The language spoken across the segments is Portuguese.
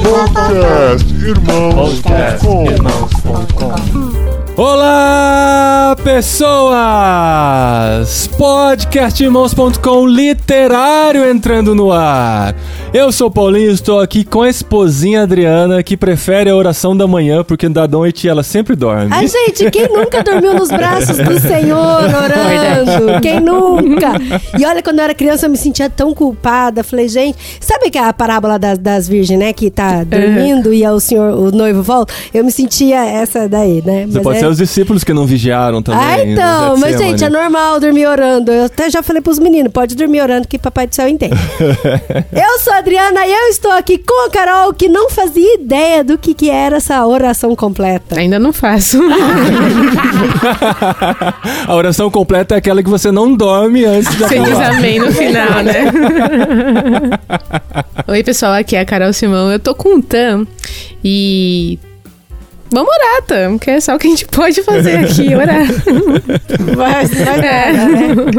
Podcast Irmãos.com Olá, pessoas! Podcastirmãos.com literário entrando no ar. Eu sou o Paulinho e estou aqui com a esposinha Adriana, que prefere a oração da manhã, porque da noite ela sempre dorme. Ai, gente, quem nunca dormiu nos braços do Senhor orando? Quem nunca? E olha, quando eu era criança, eu me sentia tão culpada. Falei, gente, sabe que a parábola das, das virgens, né? Que tá dormindo e é o senhor, o noivo volta? Eu me sentia essa daí, né? Você Mas pode é- ser os discípulos que não vigiaram também. Ah, no então, mas gente, é normal dormir orando. Eu até já falei pros meninos, pode dormir orando que papai do céu entende. eu sou a Adriana e eu estou aqui com a Carol, que não fazia ideia do que, que era essa oração completa. Ainda não faço. a oração completa é aquela que você não dorme antes de Você diz amém no final, né? Oi, pessoal, aqui é a Carol Simão. Eu tô com o Tam e. Vamos orar, Tam, que é só o que a gente pode fazer aqui, orar. Vai, vai É. nada,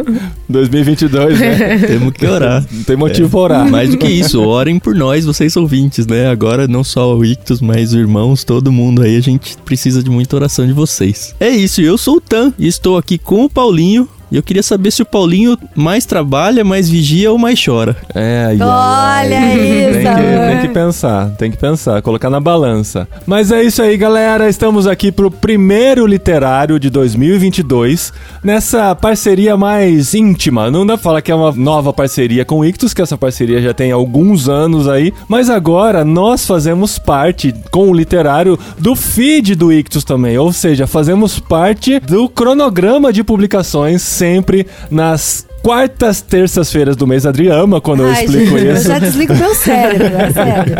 né? 2022, né? Temos que orar. Não tem motivo pra orar. Mais do que isso, orem por nós, vocês ouvintes, né? Agora não só o Ictus, mas os irmãos, todo mundo aí, a gente precisa de muita oração de vocês. É isso, eu sou o Tan e estou aqui com o Paulinho. E eu queria saber se o Paulinho mais trabalha, mais vigia ou mais chora. É, ai, Olha ai. isso, Tem que, tem que pensar, tem que pensar, colocar na balança. Mas é isso aí, galera. Estamos aqui pro primeiro literário de 2022, nessa parceria mais íntima. Não dá pra falar que é uma nova parceria com o Ictus, que essa parceria já tem alguns anos aí. Mas agora nós fazemos parte, com o literário, do feed do Ictus também. Ou seja, fazemos parte do cronograma de publicações sempre nas quartas terças-feiras do mês. Adri ama quando eu Ai, explico gente, eu isso. já desligo meu cérebro, é sério.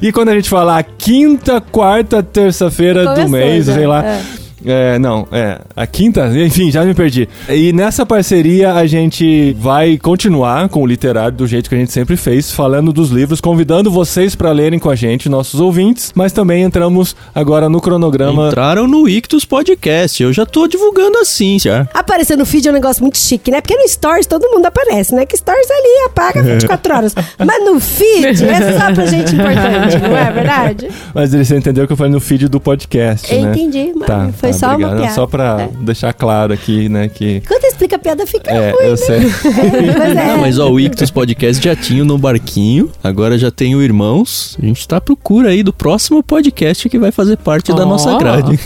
E quando a gente fala a quinta, quarta, terça-feira do mês, já, sei lá. é. É, não, é. A quinta, enfim, já me perdi. E nessa parceria a gente vai continuar com o literário do jeito que a gente sempre fez, falando dos livros, convidando vocês pra lerem com a gente, nossos ouvintes, mas também entramos agora no cronograma. Entraram no Ictus Podcast, eu já tô divulgando assim, já. Aparecer no feed é um negócio muito chique, né? Porque no Stories todo mundo aparece, né? Que Stories ali apaga 24 horas. Mas no feed é só pra gente importante, não é verdade? Mas você entendeu que eu falei no feed do podcast, Eu né? entendi, mas Tá, foi tá, só obrigado. uma Não, piada. Só pra É. deixar claro aqui, né, que... Quando explica a piada, fica É, ruim, eu né? sei. É, mas é. Não, mas ó, o Ictus Podcast já tinha no barquinho, agora já tem o Irmãos. A gente tá à procura aí do próximo podcast que vai fazer parte da Ó. nossa grade.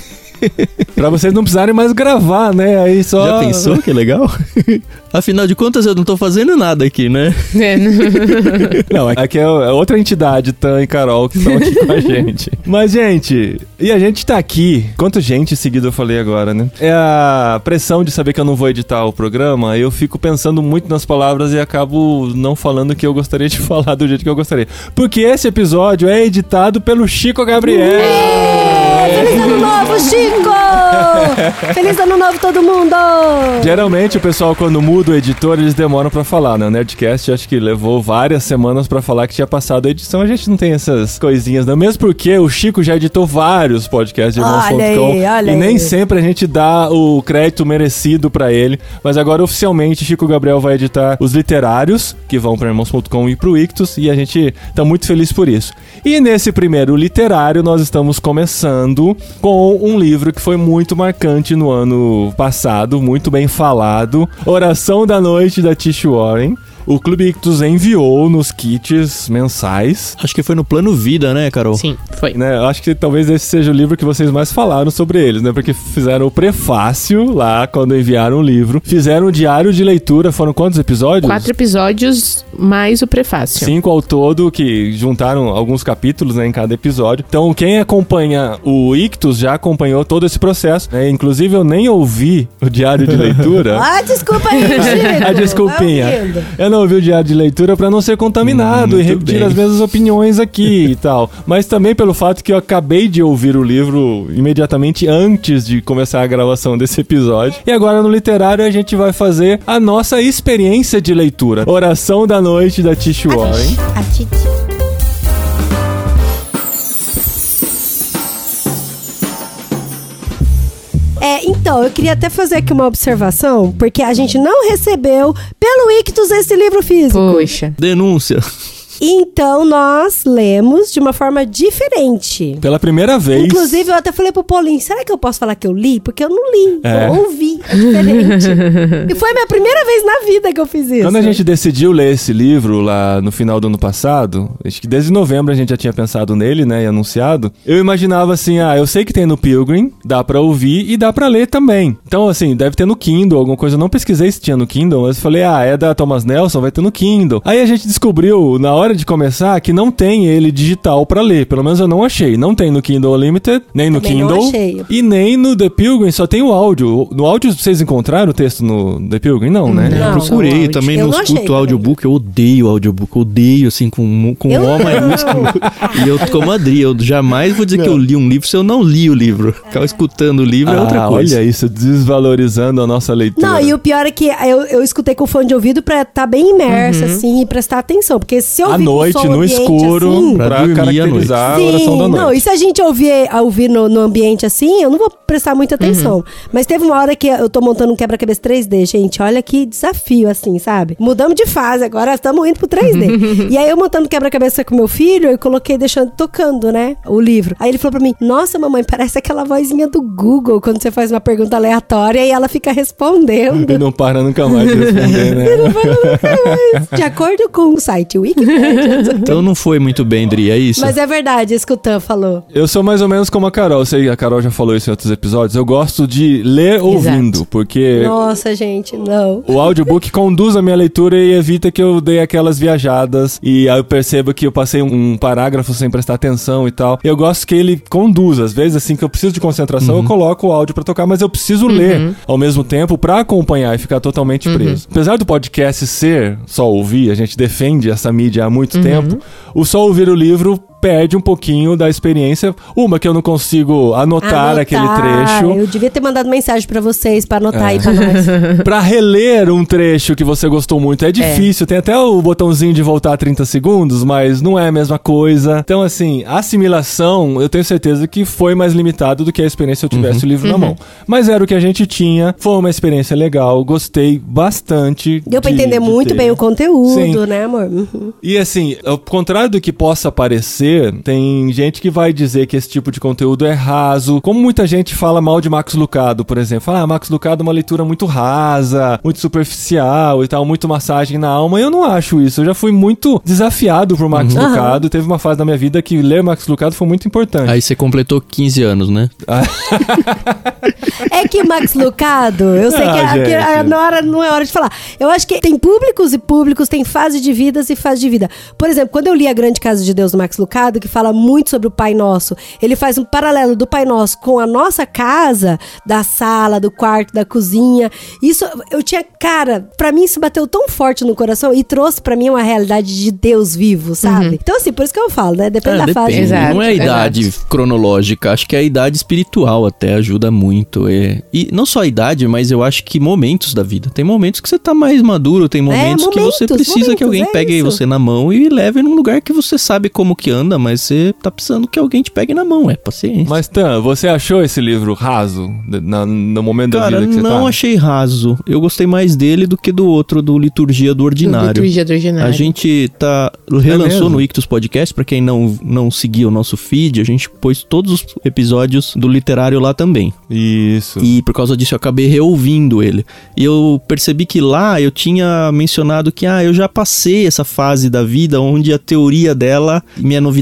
pra vocês não precisarem mais gravar, né? Aí só... Já pensou que legal? Afinal de contas, eu não tô fazendo nada aqui, né? É, Não, aqui é é outra entidade, Tan e Carol, que estão aqui com a gente. Mas, gente, e a gente tá aqui. Quanto gente seguido eu falei agora, né? É a pressão de saber que eu não vou editar o programa. Eu fico pensando muito nas palavras e acabo não falando o que eu gostaria de falar do jeito que eu gostaria. Porque esse episódio é editado pelo Chico Gabriel. Feliz ano novo, Chico! Feliz ano novo, todo mundo! Geralmente o pessoal quando muda o editor, eles demoram pra falar, né? O Nerdcast acho que levou várias semanas pra falar que tinha passado a edição. A gente não tem essas coisinhas, não. Mesmo porque o Chico já editou vários podcasts de irmãos.com aí, e nem aí. sempre a gente dá o crédito merecido pra ele. Mas agora oficialmente Chico Gabriel vai editar os literários que vão pra irmãos.com e pro Ictus e a gente tá muito feliz por isso. E nesse primeiro literário nós estamos começando com um livro que foi muito marcante no ano passado, muito bem falado, Oração da Noite da Tish Warren. O Clube Ictus enviou nos kits mensais. Acho que foi no plano vida, né, Carol? sim, foi. Né, acho que talvez esse seja o livro que vocês mais falaram sobre eles, né? Porque fizeram o prefácio lá quando enviaram o livro, fizeram o diário de leitura, foram quantos episódios? Quatro episódios mais o prefácio. Cinco ao todo, que juntaram alguns capítulos né, em cada episódio. Então, quem acompanha o Ictus já acompanhou todo esse processo. né? Inclusive, eu nem ouvi o diário de leitura. Ah, desculpa aí, Chico! A desculpinha. Ouvindo. Eu não ouvi o diário de leitura pra não ser contaminado Hum, e repetir bem. as mesmas opiniões aqui e tal. Mas também pelo fato que eu acabei de ouvir o livro imediatamente antes de começar a gravação desse episódio. E agora no literário a gente vai fazer a nossa experiência de leitura. Oração da noite da Tish Warren. A Titi. É, então, eu queria até fazer aqui uma observação, porque a gente não recebeu pelo Ictus esse livro físico. Poxa. Denúncia. Então nós lemos de uma forma diferente. Pela primeira vez. Inclusive, eu até falei pro Paulinho, será que eu posso falar que eu li? Porque eu não li, É. eu ouvi, é diferente. e foi a minha primeira vez na vida que eu fiz isso. Quando a gente decidiu ler esse livro lá no final do ano passado, acho que desde novembro a gente já tinha pensado nele, né, e anunciado, eu imaginava assim, ah, eu sei que tem no Pilgrim, dá pra ouvir e dá pra ler também. Então, assim, deve ter no Kindle, alguma coisa. Eu não pesquisei se tinha no Kindle, mas eu falei, ah, é da Thomas Nelson, vai ter no Kindle. Aí a gente descobriu, na hora de começar, que não tem ele digital pra ler. Pelo menos eu não achei. Não tem no Kindle Unlimited, nem no Também não Kindle. achei. E nem no The Pilgrim, só tem o áudio. No áudio vocês encontraram o texto no The Pilgrim? Não, né? Não. Eu procurei áudio. também, Eu não não escuto audiobook, eu odeio audiobook, eu odeio assim com, com Eu- O maiúsculo. e eu, como Adri, eu jamais vou dizer que eu li um livro se eu não li o livro. Ficar escutando o livro é outra Ah, coisa. Olha isso, desvalorizando a nossa leitura. Não, e o pior é que eu, eu escutei com fone de ouvido pra estar bem imersa, assim, e prestar atenção. Porque se eu ouvir noite, no ambiente, escuro, assim, pra, Pra caracterizar a Sim, oração da noite. não, e se a gente ouvir, a ouvir no, no ambiente assim, eu não vou prestar muita atenção. Mas teve uma hora que eu tô montando um quebra-cabeça 3D, gente. Olha que desafio, assim, sabe? Mudamos de fase, agora estamos indo pro 3D. e aí eu montando quebra-cabeça com meu filho, eu coloquei deixando tocando, né? O livro. Aí ele falou pra mim: Nossa, mamãe, parece aquela vozinha do Google quando você faz uma pergunta aleatória e ela fica respondendo. E não para nunca mais de responder, né? De acordo com o site Wikipedia. Então não foi muito bem, Dri, é isso? Mas é verdade, isso que o Tan falou. Eu sou mais ou menos como a Carol. Eu sei, a Carol já falou isso em outros episódios. Eu gosto de ler ouvindo, porque Nossa, gente, não. o audiobook conduz a minha leitura e evita que eu dê aquelas viajadas. E aí eu percebo que eu passei um parágrafo sem prestar atenção e tal. Eu gosto que ele conduza. Às vezes, assim, que eu preciso de concentração, eu coloco o áudio pra tocar, mas eu preciso ler ao mesmo tempo pra acompanhar e ficar totalmente preso. Apesar do podcast ser só ouvir, a gente defende essa mídia há muito tempo, o só ouvir o livro perde um pouquinho da experiência. Uma que eu não consigo anotar, aquele trecho. Eu devia ter mandado mensagem pra vocês pra anotar aí pra nós. Pra reler um trecho que você gostou muito é difícil. Tem até o botãozinho de voltar 30 segundos, mas não é a mesma coisa. Então, assim, a assimilação, eu tenho certeza que foi mais limitado do que a experiência se eu tivesse o livro na mão. Mas era o que a gente tinha. Foi uma experiência legal. Gostei bastante. Deu pra de- entender de muito ter. bem o conteúdo, Sim. né, amor? Uhum. E assim, ao contrário do que possa parecer, tem gente que vai dizer que esse tipo de conteúdo é raso. Como muita gente fala mal de Max Lucado, por exemplo. Fala, ah, Max Lucado é uma leitura muito rasa, muito superficial e tal, muito massagem na alma. Eu não acho isso. Eu já fui muito desafiado por Max Uhum. Lucado. Teve uma fase da minha vida que ler Max Lucado foi muito importante. Aí você completou 15 anos, né? É que Max Lucado, eu sei que, Ah, a- que a- na hora, não é hora de falar. Eu acho que tem públicos e públicos, tem fase de vidas e fase de vida. Por exemplo, quando eu li A Grande Casa de Deus do Max Lucado, que fala muito sobre o Pai Nosso, ele faz um paralelo do Pai Nosso com a nossa casa, da sala, do quarto, da cozinha. Isso, eu tinha, cara, pra mim isso bateu tão forte no coração e trouxe pra mim uma realidade de Deus vivo, sabe? Então, assim, por isso que eu falo, né? Depende É, da fase. depende. Exato, não é a idade exato. cronológica, acho que é a idade espiritual até ajuda muito. é. E não só a idade, mas eu acho que momentos da vida. Tem momentos que você tá mais maduro, tem momentos, que você É, momentos, precisa que alguém momentos, é pegue isso. você na mão e leve num lugar que você sabe como que anda, mas você tá precisando que alguém te pegue na mão, é paciência. Mas, Tan, você achou esse livro raso na- no momento da Cara, vida que você não tá? achei raso. Eu gostei mais dele do que do outro, do Liturgia do Ordinário. Liturgia do Ordinário. A gente tá relançou mesmo? no Ictus Podcast, pra quem não, não seguia o nosso feed, a gente pôs todos os episódios do literário lá também. Isso. E por causa disso eu acabei reouvindo ele. E eu percebi que lá eu tinha mencionado que ah, eu já passei essa fase da vida onde a teoria dela me é novidade.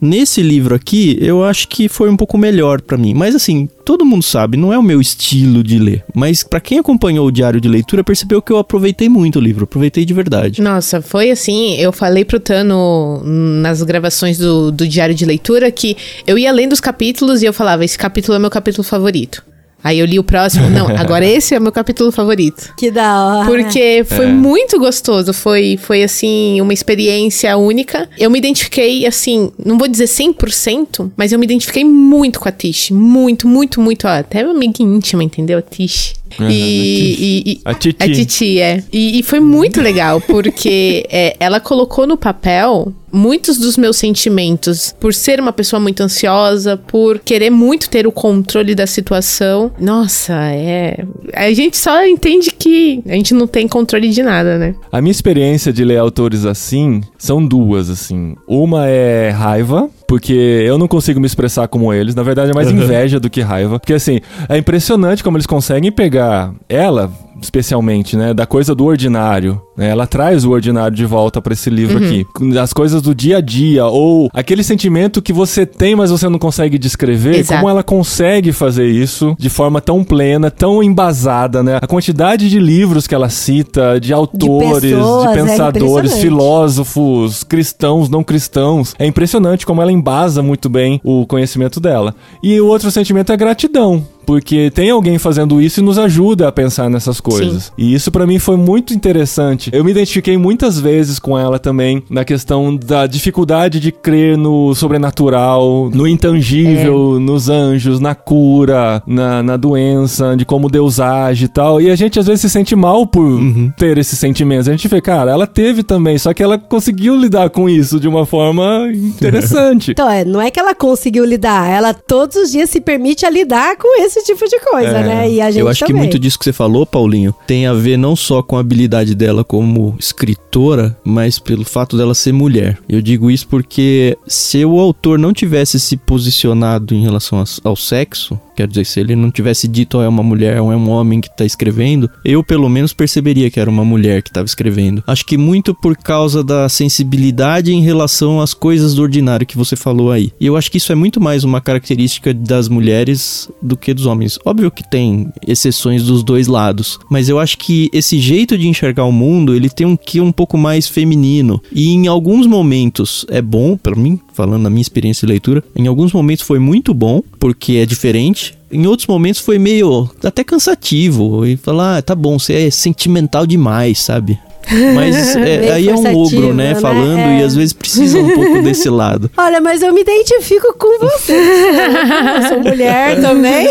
Nesse livro aqui, eu acho que foi um pouco melhor pra mim. Mas assim, todo mundo sabe, não é o meu estilo de ler. Mas pra quem acompanhou o diário de leitura, percebeu que eu aproveitei muito o livro, aproveitei de verdade. Nossa, foi assim. Eu falei pro Tano nas gravações do, do diário de leitura que eu ia lendo os capítulos e eu falava: esse capítulo é meu capítulo favorito. Aí eu li o próximo. Não, agora esse é o meu capítulo favorito. Que da hora. Porque foi É. muito gostoso, foi, foi assim, uma experiência única. Eu me identifiquei, assim, não vou dizer 100%, mas eu me identifiquei muito com a Tish. Muito, muito, muito. ó, até uma amiga íntima, entendeu? A Tish. Aham, e, e- e- A Titi. A Titi, é. E, e foi muito legal, porque é, ela colocou no papel muitos dos meus sentimentos, por ser uma pessoa muito ansiosa, por querer muito ter o controle da situação. Nossa, é. A gente só entende que a gente não tem controle de nada, né? A minha experiência de ler autores assim são duas, assim. Uma é raiva, porque eu não consigo me expressar como eles. Na verdade, é mais inveja do que raiva. Porque, assim, é impressionante como eles conseguem pegar ela, especialmente, né, da coisa do ordinário. Né? Ela traz o ordinário de volta pra esse livro aqui. As coisas do dia a dia, ou aquele sentimento que você tem, mas você não consegue descrever. Exato. Como ela consegue fazer isso de forma tão plena, tão embasada, né? A quantidade de livros que ela cita, de autores, de, pessoas, é pensadores, impressionante. filósofos, cristãos, não cristãos. É impressionante como ela embasa muito bem o conhecimento dela. E o outro sentimento é gratidão. Porque tem alguém fazendo isso e nos ajuda a pensar nessas coisas. E isso pra mim foi muito interessante. Eu me identifiquei muitas vezes com ela também na questão da dificuldade de crer no sobrenatural, no intangível, nos anjos, na cura, na, na doença, de como Deus age e tal. E a gente às vezes se sente mal por ter esses sentimentos. A gente vê, cara, ela teve também, só que ela conseguiu lidar com isso de uma forma interessante. Então, é, não é que ela conseguiu lidar, ela todos os dias se permite a lidar com esse tipo de coisa, É. né? E a gente Eu acho que também. muito disso que você falou, Paulinho, tem a ver não só com a habilidade dela como escritora, mas pelo fato dela ser mulher. Eu digo isso porque se o autor não tivesse se posicionado em relação ao sexo, quer dizer, se ele não tivesse dito "Ó, é uma mulher ou é um homem que tá escrevendo, eu pelo menos perceberia que era uma mulher que estava escrevendo. Acho que muito por causa da sensibilidade em relação às coisas do ordinário que você falou aí. E eu acho que isso é muito mais uma característica das mulheres do que dos homens. Óbvio que tem exceções dos dois lados, mas eu acho que esse jeito de enxergar o mundo, ele tem um que um pouco mais feminino. E em alguns momentos é bom, pra mim, falando da minha experiência de leitura, em alguns momentos foi muito bom, porque é diferente. Em outros momentos foi meio até cansativo. E falar, ah, tá bom, você é sentimental demais, sabe? Mas é, aí é um ogro, né? né? Falando É. e às vezes precisa um pouco desse lado. Olha, mas eu me identifico com você. eu sou mulher também.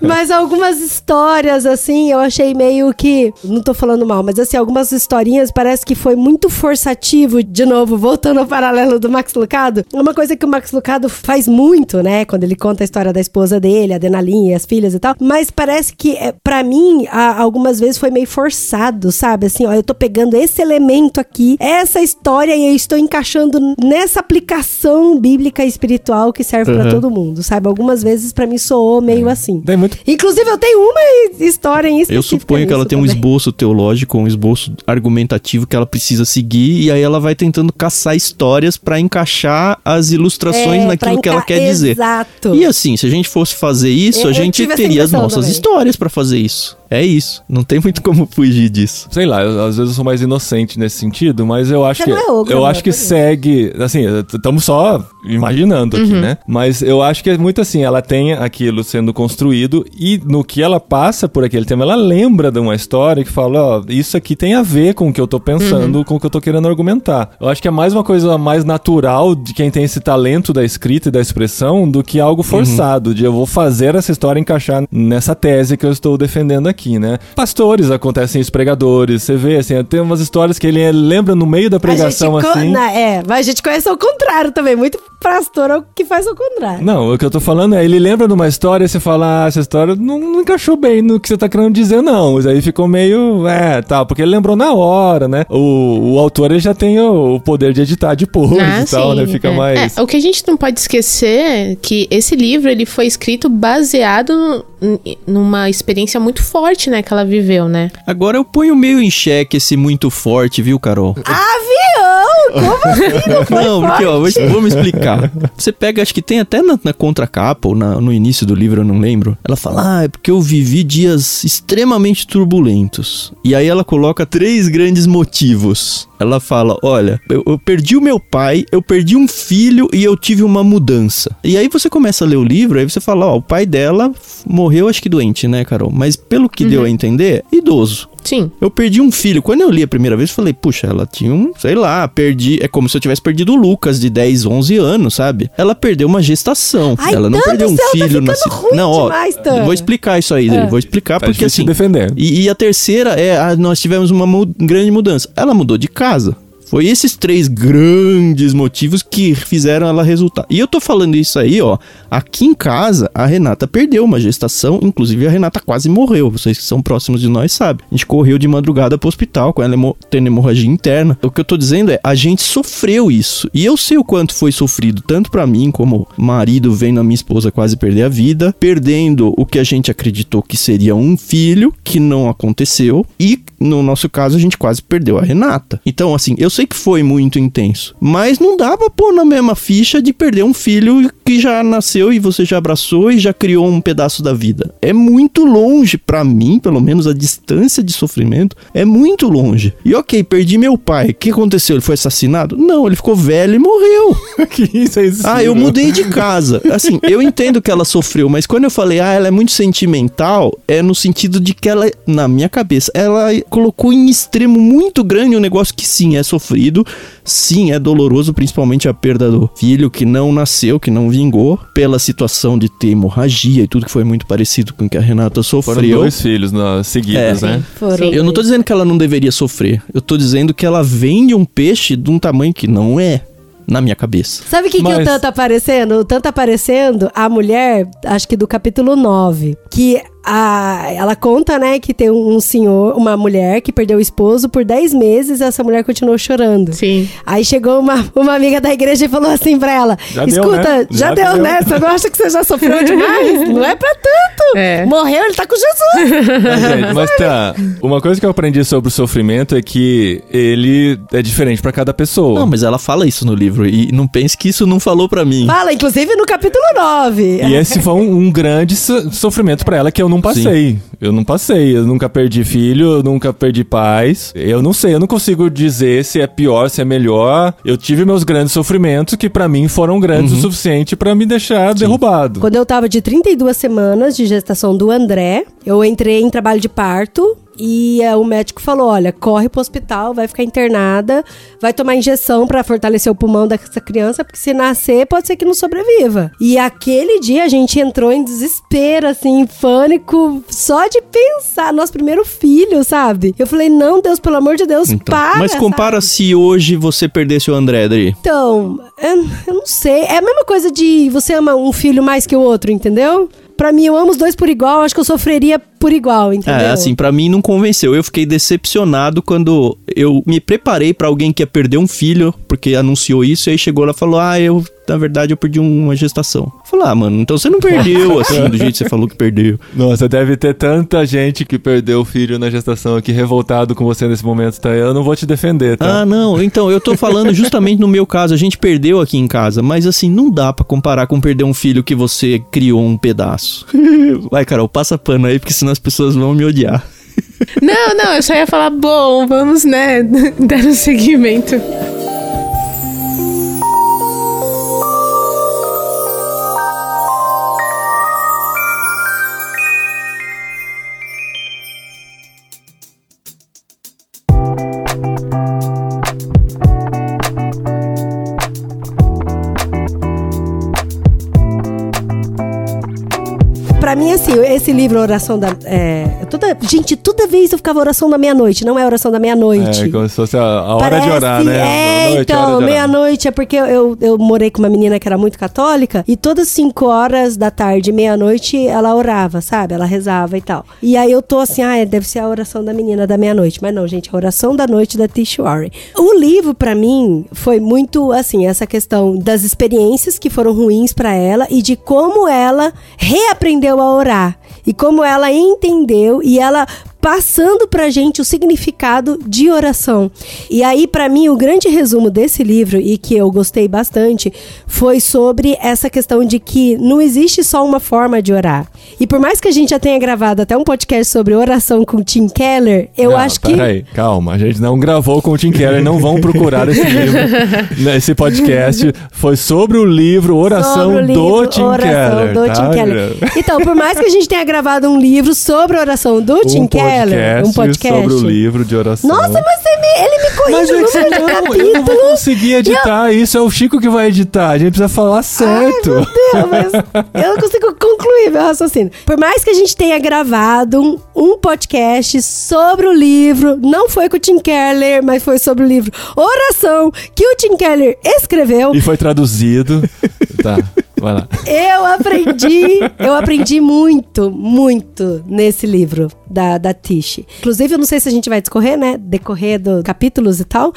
mas algumas histórias, assim, eu achei meio que. Não tô falando mal, mas assim, algumas historinhas parece que foi muito forçativo. De novo, voltando ao paralelo do Max Lucado. É uma coisa que o Max Lucado faz muito, né? Quando ele conta a história da esposa dele, a Denalinha e as filhas e tal. Mas parece que, é, para mim, algumas vezes foi meio forçado, sabe? Assim, ó, eu tô pegando esse elemento aqui, essa história, e eu estou encaixando nessa aplicação bíblica e espiritual que serve Uhum. todo mundo, sabe? Algumas vezes pra mim soou meio assim. Tem muito Inclusive, eu tenho uma história em Eu suponho que ela tem um esboço teológico, um esboço argumentativo que ela precisa seguir e aí ela vai tentando caçar histórias pra encaixar as ilustrações naquilo que ela quer dizer. É, Exato. E assim, se a gente fosse fazer isso, Eu- a gente teria as nossas também. histórias pra fazer isso. É isso. Não tem muito como fugir disso. Sei lá, eu- às vezes eu sou mais inocente nesse sentido, mas eu acho Você que. não é ogro, eu amor, acho que segue. Assim, estamos só imaginando aqui, né? Mas eu acho que é muito assim, ela tem aquilo sendo construído e no que ela passa por aquele tema, ela lembra de uma história que fala, ó, isso aqui tem a ver com o que eu tô pensando, com o que eu tô querendo argumentar. Eu acho que é mais uma coisa mais natural de quem tem esse talento da escrita e da expressão do que algo forçado, de eu vou fazer essa história encaixar nessa tese que eu estou defendendo aqui, né? Pastores acontecem isso, pregadores, você vê, assim, tem umas histórias que ele lembra no meio da pregação, a gente co- assim. na- é, mas a gente conhece ao contrário também. Muito pastor é o que faz ao contrário. Não, o que eu tô falando é, ele lembra de uma história e você fala, ah, essa história não, não encaixou bem no que você tá querendo dizer, não. Mas aí ficou meio, é, tal, porque ele lembrou na hora, né? O, o autor, ele já tem o, o poder de editar depois Ah, e tal, sim, né? Fica é. mais... É, o que a gente não pode esquecer é que esse livro ele foi escrito baseado numa experiência muito forte, né, que ela viveu, né? Agora eu ponho meio em xeque esse muito forte, viu, Carol? Avião! Como assim? Não foi Não, porque, ó, vou, vou me explicar. Você pega, acho que tem até na, na contracapa ou na- no início do livro, eu não lembro. Ela fala, ah, é porque eu vivi dias extremamente turbulentos. E aí ela coloca três grandes motivos. Ela fala, olha, eu, eu perdi o meu pai, eu perdi um filho e eu tive uma mudança. E aí você começa a ler o livro, aí você fala, ó, o pai dela morreu, acho que doente, né, Carol? Mas pelo que deu a entender, idoso. Sim. Eu perdi um filho. Quando eu li a primeira vez, eu falei, puxa, ela tinha um, sei lá, perdi. É como se eu tivesse perdido o Lucas de 10, 11 anos, sabe? Ela perdeu uma gestação. Ai, ela não perdeu um céu, tá filho na ficando ruim Não, ó. demais, Tan. vou explicar isso aí, Dani. Vou explicar Tá porque assim. defender. E, e a terceira é, ah, nós tivemos uma mu- grande mudança. Ela mudou de casa. Foi esses três grandes motivos que fizeram ela resultar. E eu tô falando isso aí, ó. Aqui em casa, a Renata perdeu uma gestação. Inclusive, a Renata quase morreu. Vocês que são próximos de nós sabem. A gente correu de madrugada pro hospital com ela tendo hemorragia interna. O que eu tô dizendo é, a gente sofreu isso. E eu sei o quanto foi sofrido, tanto pra mim como marido vendo a minha esposa quase perder a vida, perdendo o que a gente acreditou que seria um filho, que não aconteceu. E no nosso caso, a gente quase perdeu a Renata. Então, assim, eu sei que foi muito intenso, mas não dá pra pôr na mesma ficha de perder um filho que já nasceu e você já abraçou e já criou um pedaço da vida. É muito longe pra mim, pelo menos a distância de sofrimento é muito longe. E ok, perdi meu pai. O que aconteceu? Ele foi assassinado? Não, ele ficou velho e morreu. que isso é isso? Ah, eu mudei de casa. Assim, eu entendo que ela sofreu, mas quando eu falei, ah, ela é muito sentimental, é no sentido de que ela, na minha cabeça, ela colocou em extremo muito grande um negócio que sim, é sofrido, sim, é doloroso, principalmente a perda do filho que não nasceu, que não vingou, pela situação de ter hemorragia e tudo que foi muito parecido com o que a Renata Foram sofreu. dois filhos na, seguidos, É. né? Foram. Eu não tô dizendo que ela não deveria sofrer, eu tô dizendo que ela vende um peixe de um tamanho que não é, na minha cabeça. Sabe o que, que Mas- o Tanto aparecendo? O Tanto aparecendo, a mulher, acho que do capítulo 9, que a, ela conta, né, que tem um senhor, uma mulher que perdeu o esposo por 10 meses e essa mulher continuou chorando. Sim. Aí chegou uma, uma amiga da igreja e falou assim pra ela: Já deu, Escuta, né? já, Já deu, deu." né? Você não acha que você já sofreu demais? não é pra tanto. É. Morreu, ele tá com Jesus. Mas, gente, mas tá, uma coisa que eu aprendi sobre o sofrimento é que ele é diferente pra cada pessoa. Não, mas ela fala isso no livro e não pense que isso não falou pra mim. Fala, inclusive no capítulo 9. E esse foi um, um grande so- sofrimento pra ela que eu não passei. Eu não passei. Eu nunca perdi filho, eu nunca perdi pais. Eu não sei, eu não consigo dizer se é pior, se é melhor. Eu tive meus grandes sofrimentos que pra mim foram grandes o suficiente pra me deixar derrubado. Quando eu tava de 32 semanas de gestação do André, eu entrei em trabalho de parto. E eh, o médico falou: olha, corre pro hospital, vai ficar internada, vai tomar injeção pra fortalecer o pulmão dessa criança, porque se nascer, pode ser que não sobreviva. E aquele dia a gente entrou em desespero, assim, em pânico, só de pensar, nosso primeiro filho, sabe? Eu falei: não, Deus, pelo amor de Deus, Então, para. mas compara sabe? se hoje você perdesse o André, Adri. Então, eu, eu não sei. É a mesma coisa de você ama um filho mais que o outro, entendeu? Pra mim, eu amo os dois por igual, acho que eu sofreria por igual, entendeu? É, assim, pra mim não convenceu. Eu fiquei decepcionado quando eu me preparei pra alguém que ia perder um filho, porque anunciou isso, e aí chegou lá e falou: Ah, eu, na verdade, eu perdi uma gestação. Eu falei, ah, mano, então você não perdeu, assim, do jeito que você falou que perdeu. Nossa, deve ter tanta gente que perdeu o filho na gestação aqui revoltado com você nesse momento, tá? Eu não vou te defender, tá? Ah, não, então, eu tô falando justamente no meu caso, a gente perdeu aqui em casa, mas assim, não dá pra comparar com perder um filho que você criou um pedaço. Vai, Carol, passa pano aí, porque senão as pessoas vão me odiar. Não, não, eu só ia falar, bom, vamos, né, dar um seguimento. Esse livro, Oração da. é, toda, gente, toda vez eu ficava oração da meia-noite, não é oração da meia-noite. É, como se fosse a, a hora Parece, de orar, né? É, noite, então, meia-noite é porque eu, eu, morei com uma menina que era muito católica e todas 5 horas da tarde, meia-noite, ela orava, sabe? Ela rezava e tal. E aí eu tô assim, ah, deve ser a oração da menina da meia-noite. Mas não, gente, a oração da noite da Tish Warren. O livro, pra mim, foi muito, assim, essa questão das experiências que foram ruins pra ela e de como ela reaprendeu a orar. E como ela entendeu e ela passando pra gente o significado de oração. E aí, pra mim, o grande resumo desse livro, e que eu gostei bastante, foi sobre essa questão de que não existe só uma forma de orar. E por mais que a gente já tenha gravado até um podcast sobre oração com Tim Keller, eu Não, acho que. Peraí, calma. A gente não gravou com o Tim Keller, não vão procurar esse livro. Esse podcast foi sobre o livro Oração o livro do Tim Oração Keller. do tá? Tim Keller. Então, por mais que a gente tenha gravado um livro sobre oração do Tim Um Keller, Keller, um podcast. sobre o livro de oração. Nossa, mas ele me, ele me corrige Mas o é do não, eu não vou conseguir editar isso. É o Chico que vai editar. A gente precisa falar certo. Meu Deus, mas eu não consigo concluir meu raciocínio. Por mais que a gente tenha gravado um, um podcast sobre o livro, não foi com o Tim Keller, mas foi sobre o livro Oração, que o Tim Keller escreveu. E foi traduzido. tá, vai lá. Eu aprendi, eu aprendi muito, muito nesse livro da, da Tish. Inclusive, eu não sei se a gente vai discorrer, né? Decorrer dos capítulos e tal.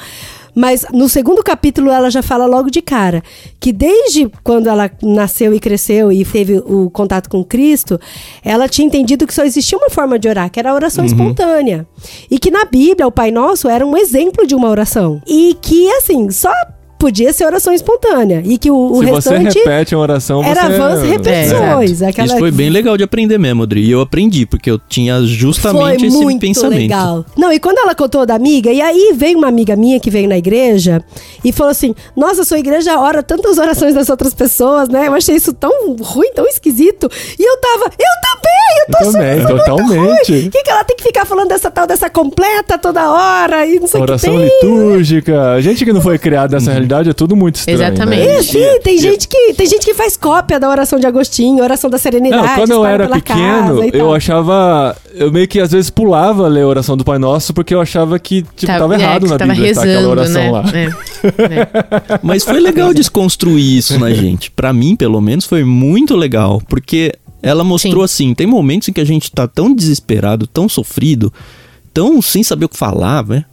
Mas no segundo capítulo ela já fala logo de cara que desde quando ela nasceu e cresceu e teve o contato com Cristo, ela tinha entendido que só existia uma forma de orar, que era a oração espontânea. E que na Bíblia o Pai Nosso era um exemplo de uma oração. E que assim, só podia ser oração espontânea e que o, o Se você restante repete uma oração, você... era vãs repetições. aquela... Isso foi bem legal de aprender mesmo, Adri. E eu aprendi, porque eu tinha justamente Foi esse muito pensamento. legal. Não, e quando ela contou da amiga, e aí veio uma amiga minha que veio na igreja e falou assim: Nossa, sua igreja ora tantas orações das outras pessoas, né? Eu achei isso tão ruim, tão esquisito. E eu tava, eu também, eu tô Eu também, totalmente. O que, que ela tem que ficar falando dessa tal, dessa completa toda hora e não sei o que Oração tem. litúrgica. A gente que não foi criado nessa realidade é tudo muito estranho. Exatamente. Né? É, sim, tem gente, que, tem gente que faz cópia da oração de Agostinho, oração da serenidade. Não, quando eu era pequeno, e eu achava. Eu meio que às vezes pulava a ler a oração do Pai Nosso porque eu achava que tipo, tava, é, errado que na tava Bíblia estar aquela rezando, oração né? lá. É. É. Mas foi legal desconstruir isso na gente. Pra mim, pelo menos, foi muito legal. Porque ela mostrou assim: tem momentos em que a gente tá tão desesperado, tão sofrido, tão sem saber o que falar, né?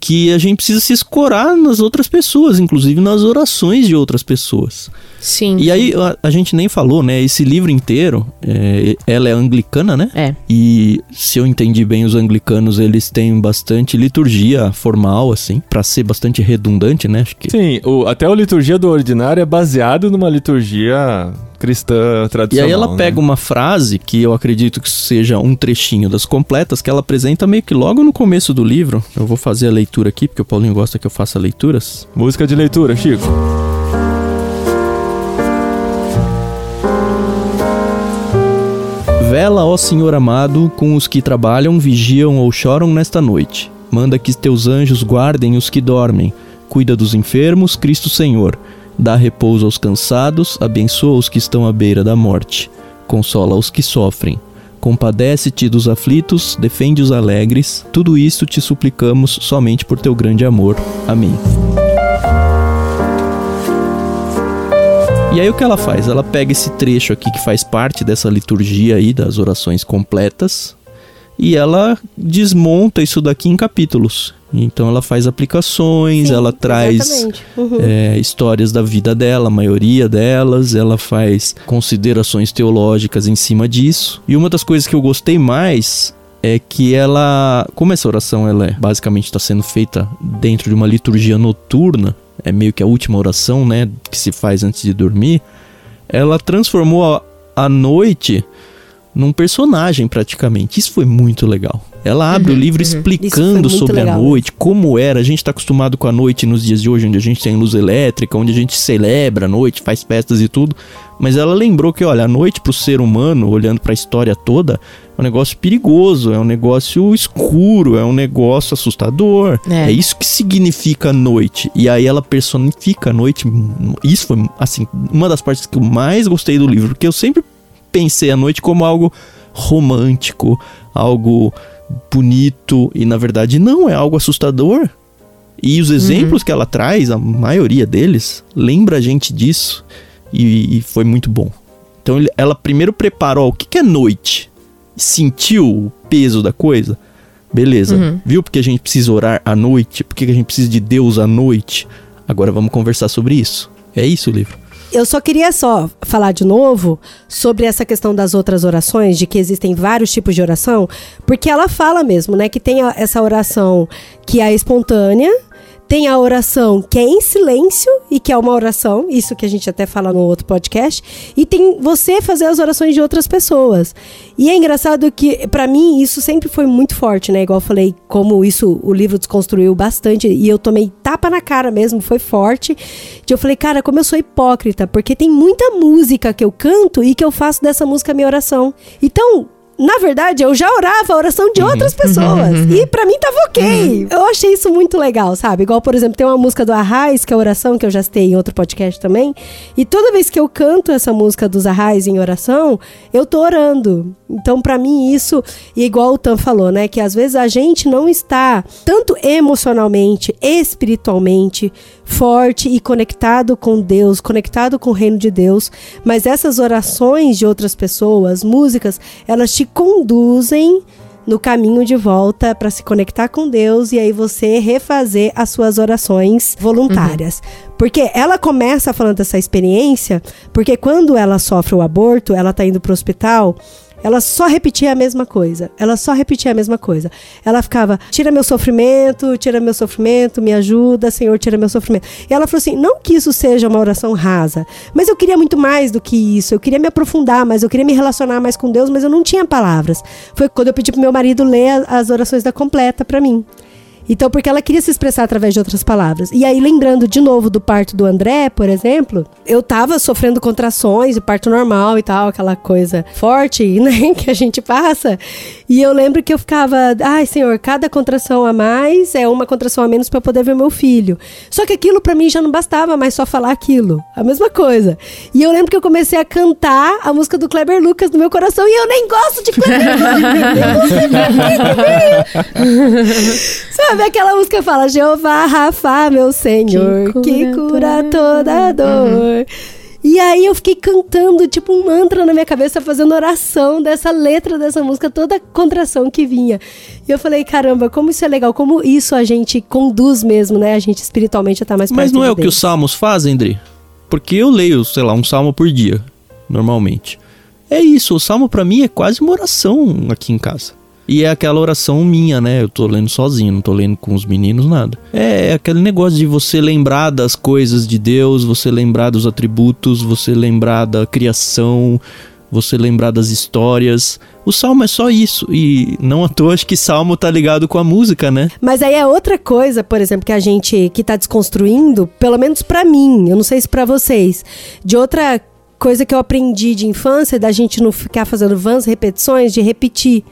Que a gente precisa se escorar nas outras pessoas, inclusive nas orações de outras pessoas. Sim. E aí, a, a gente nem falou, né? Esse livro inteiro, é, ela é anglicana, né? É. E se eu entendi bem, os anglicanos eles têm bastante liturgia formal, assim, pra ser bastante redundante, né? Acho que. Sim, o- até a liturgia do ordinário é baseado numa liturgia cristã E tradicional. aí ela né? pega uma frase que eu acredito que seja um trechinho das completas que ela apresenta meio que logo no começo do livro. Eu vou fazer a leitura aqui porque o Paulinho gosta que eu faça leituras. Música de leitura, Chico. Vela, ó Senhor amado, com os que trabalham, vigiam ou choram nesta noite. Manda que teus anjos guardem os que dormem. Cuida dos enfermos, Cristo Senhor. Dá repouso aos cansados, abençoa os que estão à beira da morte. Consola os que sofrem. Compadece-te dos aflitos, defende os alegres. Tudo isto te suplicamos somente por teu grande amor. Amém. E aí o que ela faz? Ela pega esse trecho aqui que faz parte dessa liturgia aí das orações completas e ela desmonta isso daqui em capítulos. Então ela faz aplicações, Sim, ela traz. Uhum. é, histórias da vida dela, a maioria delas, ela faz considerações teológicas em cima disso. E uma das coisas que eu gostei mais é que ela, como essa oração ela é, basicamente está sendo feita dentro de uma liturgia noturna, é meio que a última oração, né, que se faz antes de dormir, ela transformou a, a noite num personagem praticamente. Isso foi muito legal. Ela abre o livro foi explicando sobre a legal. noite, como era. A gente tá acostumado com a noite nos dias de hoje, onde a gente tem luz elétrica, onde a gente celebra a noite, faz festas e tudo. Mas ela lembrou que, olha, a noite pro ser humano, olhando pra história toda, é um negócio perigoso, é um negócio escuro, é um negócio assustador. É. É, isso que significa a noite. E aí ela personifica a noite. Isso foi, assim, uma das partes que eu mais gostei do livro, porque eu sempre pensei a noite como algo romântico, algo bonito, e na verdade não, é algo assustador. E os exemplos que ela traz, a maioria deles, lembra a gente disso, e, e foi muito bom. Então ele- ela primeiro preparou o que, que é noite, sentiu o peso da coisa. Beleza, viu porque a gente precisa orar à noite, porque a gente precisa de Deus à noite. Agora vamos conversar sobre isso. É isso o livro. Eu só queria só falar de novo sobre essa questão das outras orações, de que existem vários tipos de oração, porque ela fala mesmo, né, que tem essa oração que é espontânea, tem a oração que é em silêncio e que é uma oração, isso que a gente até fala no outro podcast, e tem você fazer as orações de outras pessoas. E é engraçado que pra mim isso sempre foi muito forte, né? Igual eu falei, como isso o livro desconstruiu bastante e eu tomei tapa na cara mesmo, foi forte. De eu falei, cara, como eu sou hipócrita, porque tem muita música que eu canto e que eu faço dessa música minha oração. Então, na verdade, eu já orava a oração de outras Uhum. pessoas. E pra mim tava ok. Eu achei isso muito legal, sabe? Igual, por exemplo, tem uma música do Arraiz, que é oração, que eu já citei em outro podcast também. E toda vez que eu canto essa música dos Arraiz em oração, eu tô orando. Então, pra mim, isso, e igual o Tan falou, né? Que às vezes a gente não está tanto emocionalmente, espiritualmente forte e conectado com Deus, conectado com o reino de Deus, mas essas orações de outras pessoas, músicas, elas te conduzem no caminho de volta para se conectar com Deus e aí você refazer as suas orações voluntárias. Porque ela começa falando dessa experiência, porque quando ela sofre o aborto, ela tá indo pro hospital, ela só repetia a mesma coisa. Ela só repetia a mesma coisa. Ela ficava: tira meu sofrimento, tira meu sofrimento, me ajuda, Senhor, tira meu sofrimento. E ela falou assim: não que isso seja uma oração rasa, mas eu queria muito mais do que isso. Eu queria me aprofundar mais, eu queria me relacionar mais com Deus, mas eu não tinha palavras. Foi quando eu pedi pro meu marido ler as orações da completa para mim. Então, porque ela queria se expressar através de outras palavras. E aí, lembrando de novo do parto do André, por exemplo, eu tava sofrendo contrações, o parto normal e tal, aquela coisa forte, né, que a gente passa. E eu lembro que eu ficava, ai, senhor, cada contração a mais é uma contração a menos para eu poder ver meu filho. Só que aquilo para mim já não bastava mais só falar aquilo. A mesma coisa. E eu lembro que eu comecei a cantar a música do Kleber Lucas no meu coração e eu nem gosto de Kleber Lucas. Sabe aquela música que fala Jeová Rafa, meu Senhor, Que que cura cura toda dor. E aí eu fiquei cantando, tipo um mantra na minha cabeça, fazendo oração dessa letra dessa música, toda a contração que vinha. E eu falei, caramba, como isso é legal, como isso a gente conduz mesmo, né? A gente espiritualmente estar mais Mas não é o que os salmos fazem, André? Porque eu leio, sei lá, um salmo por dia, normalmente. É isso, o salmo pra mim é quase uma oração aqui em casa. E é aquela oração minha, né? Eu tô lendo sozinho, não tô lendo com os meninos, nada. É, é aquele negócio de você lembrar das coisas de Deus, você lembrar dos atributos, você lembrar da criação, você lembrar das histórias. O salmo é só isso. E não à toa acho que salmo tá ligado com a música, né? Mas aí é outra coisa, por exemplo, que a gente que tá desconstruindo, pelo menos pra mim, eu não sei se pra vocês, de outra coisa que eu aprendi de infância, da gente não ficar fazendo vãs repetições, de repetir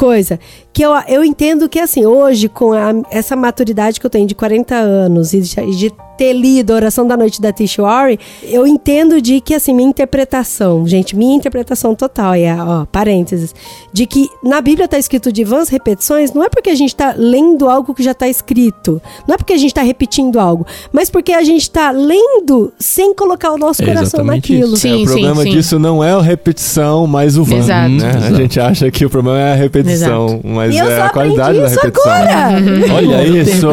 coisa. Que eu, eu entendo que, assim, hoje, com a- essa maturidade que eu tenho de 40 anos e de, de ter lido a Oração da Noite da Tish Warren, eu entendo de que, assim, minha interpretação, gente, minha interpretação total, é, ó, parênteses, de que na Bíblia tá escrito de vãs repetições, não é porque a gente tá lendo algo que já tá escrito, não é porque a gente tá repetindo algo, mas porque a gente tá lendo sem colocar o nosso É coração naquilo. isso. É, Sim, o problema sim, sim. disso não é a repetição, mas o van. Exato. né? A Exato. gente acha que o problema é a repetição, mas E eu é a qualidade da repetição. agora! Olha isso.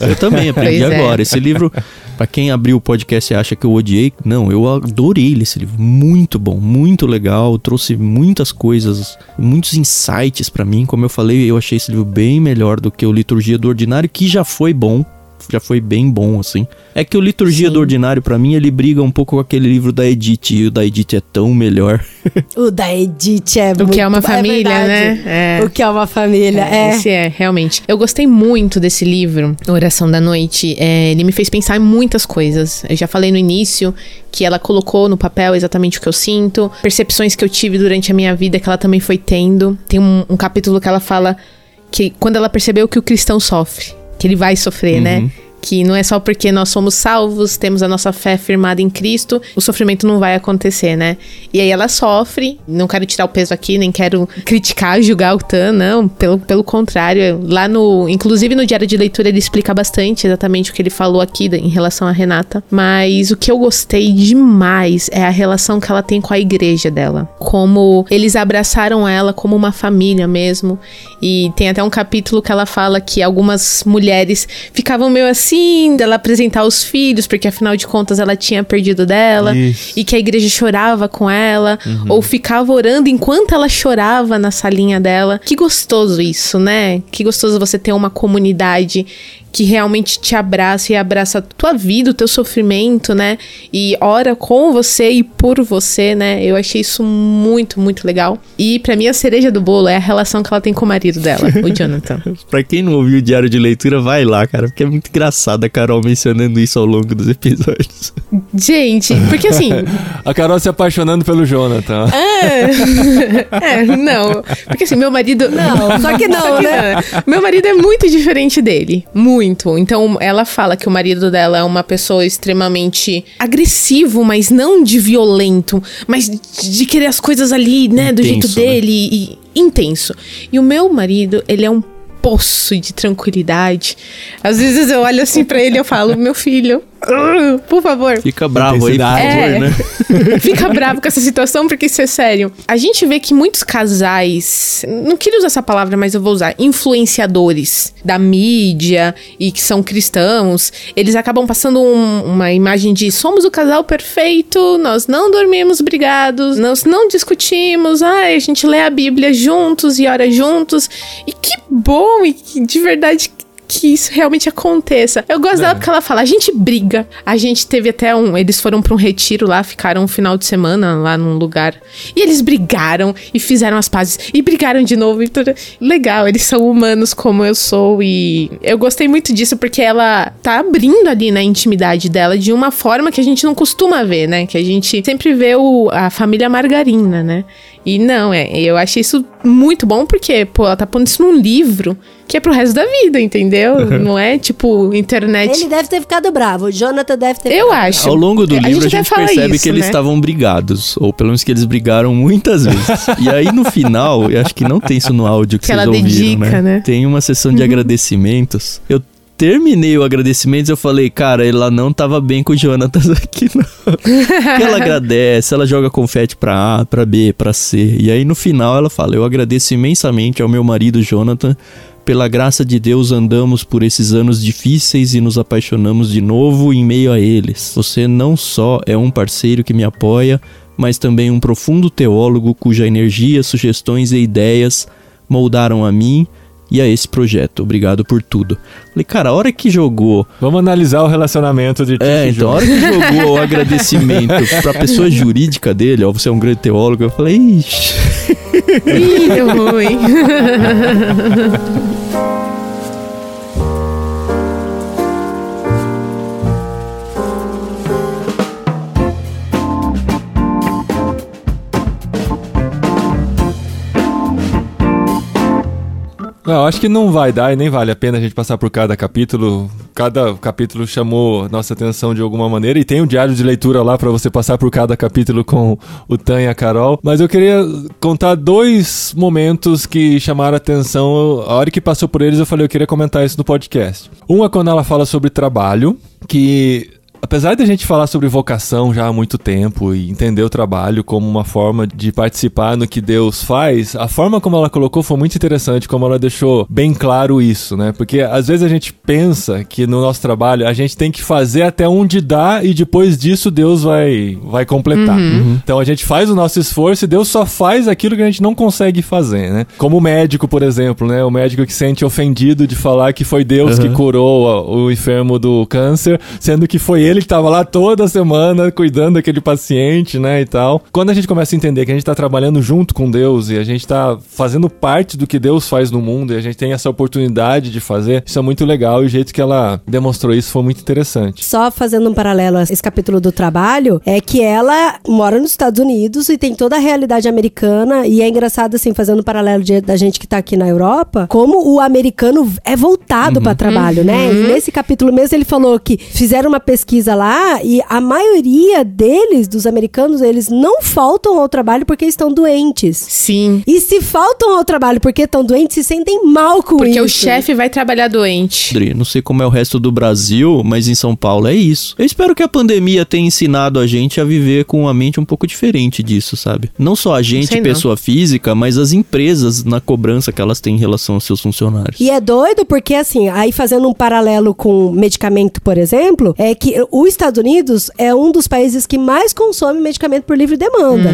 Eu também aprendi Pois é. agora. Esse livro, pra quem abriu o podcast e acha que eu odiei, não, eu adorei esse livro. Muito bom, muito legal. Trouxe muitas coisas, muitos insights pra mim. Como eu falei, eu achei esse livro bem melhor do que o Liturgia do Ordinário, que já foi bom. Já foi bem bom, assim. É que o Liturgia Sim. do Ordinário, pra mim, ele briga um pouco com aquele livro da Edith. E o da Edith é tão melhor. O da Edith é O que é uma muito- família, verdade. né? É. O que é uma família, é. Esse é, realmente. Eu gostei muito desse livro, Oração da Noite. É, ele me fez pensar em muitas coisas. Eu já falei no início que ela colocou no papel exatamente o que eu sinto, percepções que eu tive durante a minha vida que ela também foi tendo. Tem um, um capítulo que ela fala que quando ela percebeu que o cristão sofre, que ele vai sofrer, né? Que não é só porque nós somos salvos, temos a nossa fé firmada em Cristo, o sofrimento não vai acontecer, né? E aí ela sofre, não quero tirar o peso aqui, nem quero criticar, julgar o Tan, não, pelo, pelo contrário. Lá no. Inclusive no diário de leitura ele explica bastante exatamente o que ele falou aqui em relação a Renata. Mas o que eu gostei demais é a relação que ela tem com a igreja dela. Como eles abraçaram ela como uma família mesmo. E tem até um capítulo que ela fala que algumas mulheres ficavam meio assim dela apresentar os filhos, porque afinal de contas ela tinha perdido dela. Isso. E que a igreja chorava com ela, ou ficava orando enquanto ela chorava na salinha dela. Que gostoso isso, né? Que gostoso você ter uma comunidade que realmente te abraça e abraça a tua vida, o teu sofrimento, né? E ora com você e por você, né? Eu achei isso muito, muito legal. E pra mim a cereja do bolo é a relação que ela tem com o marido dela, o Jonathan. Pra quem não ouviu o diário de leitura, vai lá, cara, porque é muito engraçado a Carol mencionando isso ao longo dos episódios. Gente, porque assim, A Carol se apaixonando pelo Jonathan. É, não. Porque assim, meu marido. Não, só que não, Só que né? não. Meu marido é muito diferente dele. Muito. Então, ela fala que o marido dela é uma pessoa extremamente agressivo, mas não de violento, mas de querer as coisas ali, né, do jeito Intenso, né? dele e intenso. E o meu marido, ele é um poço de tranquilidade. Às vezes eu olho assim pra ele e eu falo, meu filho, uh, por favor, Fica bravo aí, É. né? Fica bravo com essa situação, porque isso é sério. A gente vê que muitos casais, não queria usar essa palavra, mas eu vou usar, influenciadores da mídia e que são cristãos, eles acabam passando um- uma imagem de somos o casal perfeito, nós não dormimos brigados, nós não discutimos, ai, a gente lê a Bíblia juntos e ora juntos. E que bom, e que de verdade que isso realmente aconteça. Eu gosto dela porque ela fala, a gente briga. A gente teve até um. Eles foram pra um retiro lá, ficaram um final de semana lá num lugar. E eles brigaram e fizeram as pazes. E brigaram de novo. E tudo. Legal, eles são humanos como eu sou. E eu gostei muito disso porque ela tá abrindo ali na intimidade dela de uma forma que a gente não costuma ver, né? Que a gente sempre vê o, a família Margarina, né? E não, é, eu achei isso muito bom porque, pô, ela tá pondo isso num livro que é pro resto da vida, entendeu? Não é tipo internet. Ele deve ter ficado bravo. O Jonathan deve ter Eu ficado. acho. Ao longo do A livro a gente fala percebe isso, que eles né? estavam brigados, ou pelo menos que eles brigaram muitas vezes. e aí no final, eu acho que não tem isso no áudio que, Que vocês ela ouviram, dedica, né? Tem uma sessão de agradecimentos. Eu terminei o agradecimentos, eu falei, cara, ela não tava bem com o Jonathan aqui, não. Ela agradece, ela joga confete pra A, pra B, pra C. E aí no final ela fala: Eu agradeço imensamente ao meu marido Jonathan. Pela graça de Deus andamos por esses anos difíceis e nos apaixonamos de novo em meio a eles. Você não só é um parceiro que me apoia, mas também um profundo teólogo cuja energia, sugestões e ideias moldaram a mim e a esse projeto. Obrigado por tudo. Falei, cara, a hora que jogou Vamos analisar o relacionamento de é, então a hora que jogou o agradecimento pra pessoa jurídica dele, ó, você é um grande teólogo, eu falei, ixi. Ih, deu ruim. Não, acho que não vai dar e nem vale a pena a gente passar por cada capítulo. Cada capítulo chamou nossa atenção de alguma maneira e tem um diário de leitura lá pra você passar por cada capítulo com o Tan e a Carol. Mas eu queria contar dois momentos que chamaram a atenção. A hora que passou por eles, eu falei, eu queria comentar isso no podcast. Um é quando ela fala sobre trabalho, que Apesar de a gente falar sobre vocação já há muito tempo e entender o trabalho como uma forma de participar no que Deus faz, a forma como ela colocou foi muito interessante, como ela deixou bem claro isso, né? Porque às vezes a gente pensa que no nosso trabalho a gente tem que fazer até onde dá e depois disso Deus vai, vai completar. Então a gente faz o nosso esforço e Deus só faz aquilo que a gente não consegue fazer, né? Como o médico, por exemplo, né? O médico que se sente ofendido de falar que foi Deus que curou o enfermo do câncer, sendo que foi ele que tava lá toda semana cuidando daquele paciente, né, e tal. Quando a gente começa a entender que a gente tá trabalhando junto com Deus e a gente tá fazendo parte do que Deus faz no mundo e a gente tem essa oportunidade de fazer, isso é muito legal e o jeito que ela demonstrou isso foi muito interessante. Só fazendo um paralelo a esse capítulo do trabalho, é que ela mora nos Estados Unidos e tem toda a realidade americana. E é engraçado, assim, fazendo um paralelo de- da gente que tá aqui na Europa, como o americano é voltado pra trabalho, né? E nesse capítulo mesmo ele falou que fizeram uma pesquisa lá e a maioria deles, dos americanos, eles não faltam ao trabalho porque estão doentes. Sim. E se faltam ao trabalho porque estão doentes, se sentem mal com Porque isso. o chefe vai trabalhar doente. André, não sei como é o resto do Brasil, mas em São Paulo é isso. Eu espero que a pandemia tenha ensinado a gente a viver com uma mente um pouco diferente disso, sabe? Não só a gente, sei não. pessoa física, mas as empresas na cobrança que elas têm em relação aos seus funcionários. E é doido porque, assim, aí fazendo um paralelo com medicamento, por exemplo, é que os Estados Unidos é um dos países que mais consome medicamento por livre demanda.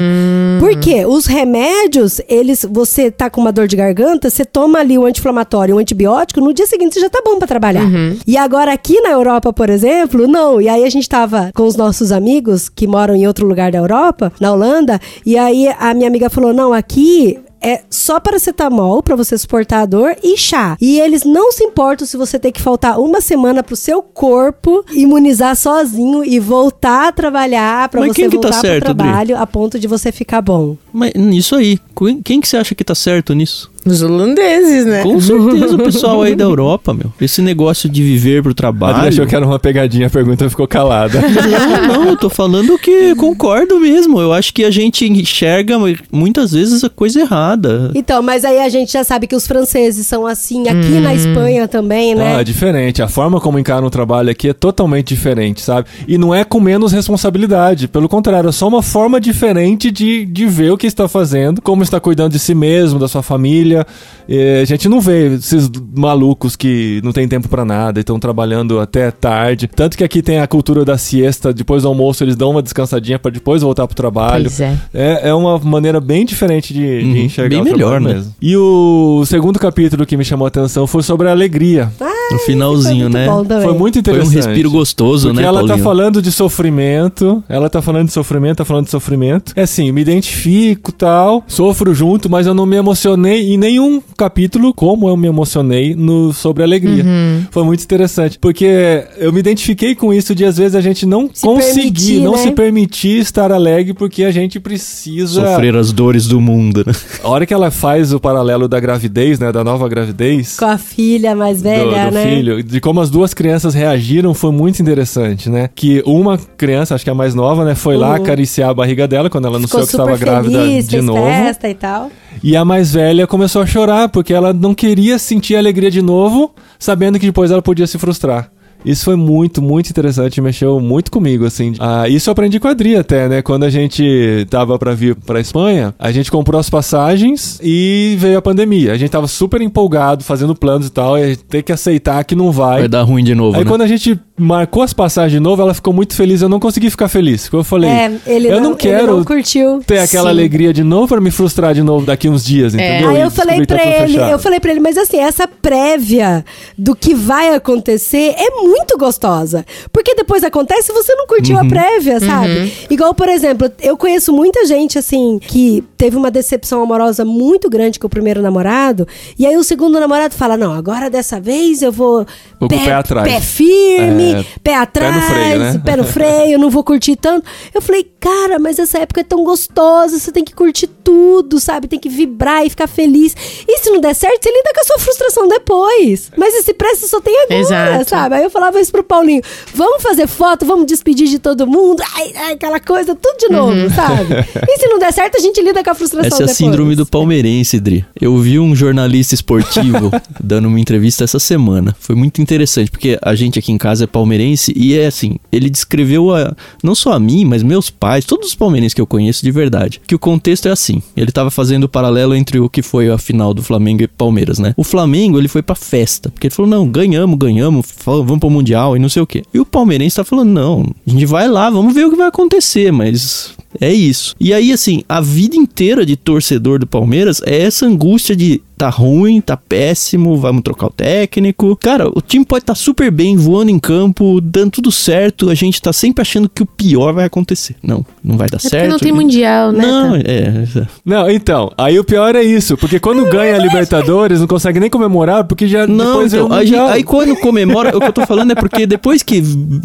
Por quê? Os remédios, eles, você tá com uma dor de garganta, você toma ali um anti-inflamatório, um antibiótico, no dia seguinte você já tá bom pra trabalhar. E agora aqui na Europa, por exemplo, não. E aí a gente tava com os nossos amigos que moram em outro lugar da Europa, na Holanda, e aí a minha amiga falou: "Não, aqui é só paracetamol pra você suportar a dor e chá. E eles não se importam se você ter que faltar uma semana pro seu corpo imunizar sozinho e voltar a trabalhar pra Mas você tá voltar certo, pro trabalho a ponto de você ficar bom. Mas nisso aí, quem, quem que você acha que tá certo nisso? Os holandeses, né? Com certeza o pessoal aí da Europa, meu. Esse negócio de viver pro trabalho. Adri achou que era uma pegadinha, a pergunta ficou calada. Não, não, eu tô falando que concordo mesmo. Eu acho que a gente enxerga muitas vezes a coisa errada. Então, mas aí a gente já sabe que os franceses são assim, aqui na Espanha também, né? Ah, é diferente. A forma como encaram o trabalho aqui é totalmente diferente, sabe? E não é com menos responsabilidade. Pelo contrário, é só uma forma diferente de, de ver o que está fazendo, como está cuidando de si mesmo, da sua família. E a gente não vê esses malucos que não tem tempo pra nada e estão trabalhando até tarde. Tanto que aqui tem a cultura da siesta, depois do almoço eles dão uma descansadinha pra depois voltar pro trabalho. Pois é. É, é uma maneira bem diferente de, de Uhum, enxergar bem o melhor, trabalho né? mesmo. E o segundo capítulo que me chamou a atenção foi sobre a alegria. No finalzinho, Muito né? Foi muito Foi um interessante. respiro gostoso, Porque né, ela tá Paulinho? falando de sofrimento, ela tá falando de sofrimento, tá falando de sofrimento. É assim, me identifico tal, sofro junto, mas eu não me emocionei em nenhum capítulo como eu me emocionei no sobre alegria. Uhum. Foi muito interessante, porque eu me identifiquei com isso de às vezes a gente não Se conseguir, permitir, não né? se permitir estar alegre porque a gente precisa Sofrer as dores do mundo, né? A hora que ela faz o paralelo da gravidez, né, da nova gravidez, Com a filha mais do, velha, do né? filho, de como as duas crianças reagiram foi muito interessante, né? Que uma criança, acho que a mais nova, né, foi lá Uhum. acariciar a barriga dela quando ela Ficou anunciou que estava grávida feliz, de fez novo. festa e tal. E a mais velha começou a chorar porque ela não queria sentir a alegria de novo, sabendo que depois ela podia se frustrar. Isso foi muito, muito interessante, mexeu muito comigo, assim. Ah, isso eu aprendi com a Adri até, né? Quando a gente tava pra vir pra Espanha, a gente comprou as passagens e veio a pandemia. A gente tava super empolgado, fazendo planos e tal, e a gente tem que aceitar que não vai. Vai dar ruim de novo, Aí né? quando a gente marcou as passagens de novo, ela ficou muito feliz. Eu não consegui ficar feliz. Eu falei, É, ele eu não, não, quero ele não curtiu. ter aquela Sim. alegria de novo pra me frustrar de novo daqui uns dias, entendeu? Aí E eu falei que tá ele, fechado. eu falei para ele, mas assim, essa prévia do que vai acontecer é muito gostosa. Porque depois acontece e você não curtiu Uhum. a prévia, sabe? Igual, por exemplo, eu conheço muita gente assim que teve uma decepção amorosa muito grande com o primeiro namorado, e aí o segundo namorado fala: "Não, agora dessa vez eu vou Vou com o pé atrás." pé firme, É, pé atrás, freio, né? pé no freio, não vou curtir tanto". Eu falei: "Cara, mas essa época é tão gostosa, você tem que curtir tudo, sabe? Tem que vibrar e ficar feliz. E se não der certo, você lida com a sua frustração depois. Mas esse preço só tem agora, Exato. sabe? Aí eu falava isso pro Paulinho: vamos fazer foto, vamos despedir de todo mundo, ai, ai, aquela coisa, tudo de novo, Uhum. sabe? E se não der certo, a gente lida com a frustração Essa é a depois. síndrome do palmeirense, Dri. Eu vi um jornalista esportivo dando uma entrevista essa semana. Foi muito interessante, porque a gente aqui em casa é palmeirense e é assim, ele descreveu a, não só a mim, mas meus pais, todos os palmeirenses que eu conheço de verdade, que o contexto é assim. Ele tava fazendo o paralelo entre o que foi a final do Flamengo e Palmeiras, né? O Flamengo, ele foi pra festa, porque ele falou: "Não, ganhamos, ganhamos, vamos pro mundial e não sei o quê". E o palmeirense tá falando: "Não, a gente vai lá, vamos ver o que vai acontecer, mas é isso. E aí, assim, a vida inteira de torcedor do Palmeiras é essa angústia de tá ruim, tá péssimo, vamos trocar o técnico. Cara, o time pode estar super bem, voando em campo, dando tudo certo. A gente tá sempre achando que o pior vai acontecer. Não, não vai dar É porque certo. não tem mundial, né? Não, Tá? é. Não, então, aí o pior é isso, porque quando ganha a Libertadores, não consegue nem comemorar, porque já Não, depois então, aí, Mundial. aí quando comemora, o que eu tô falando é porque depois que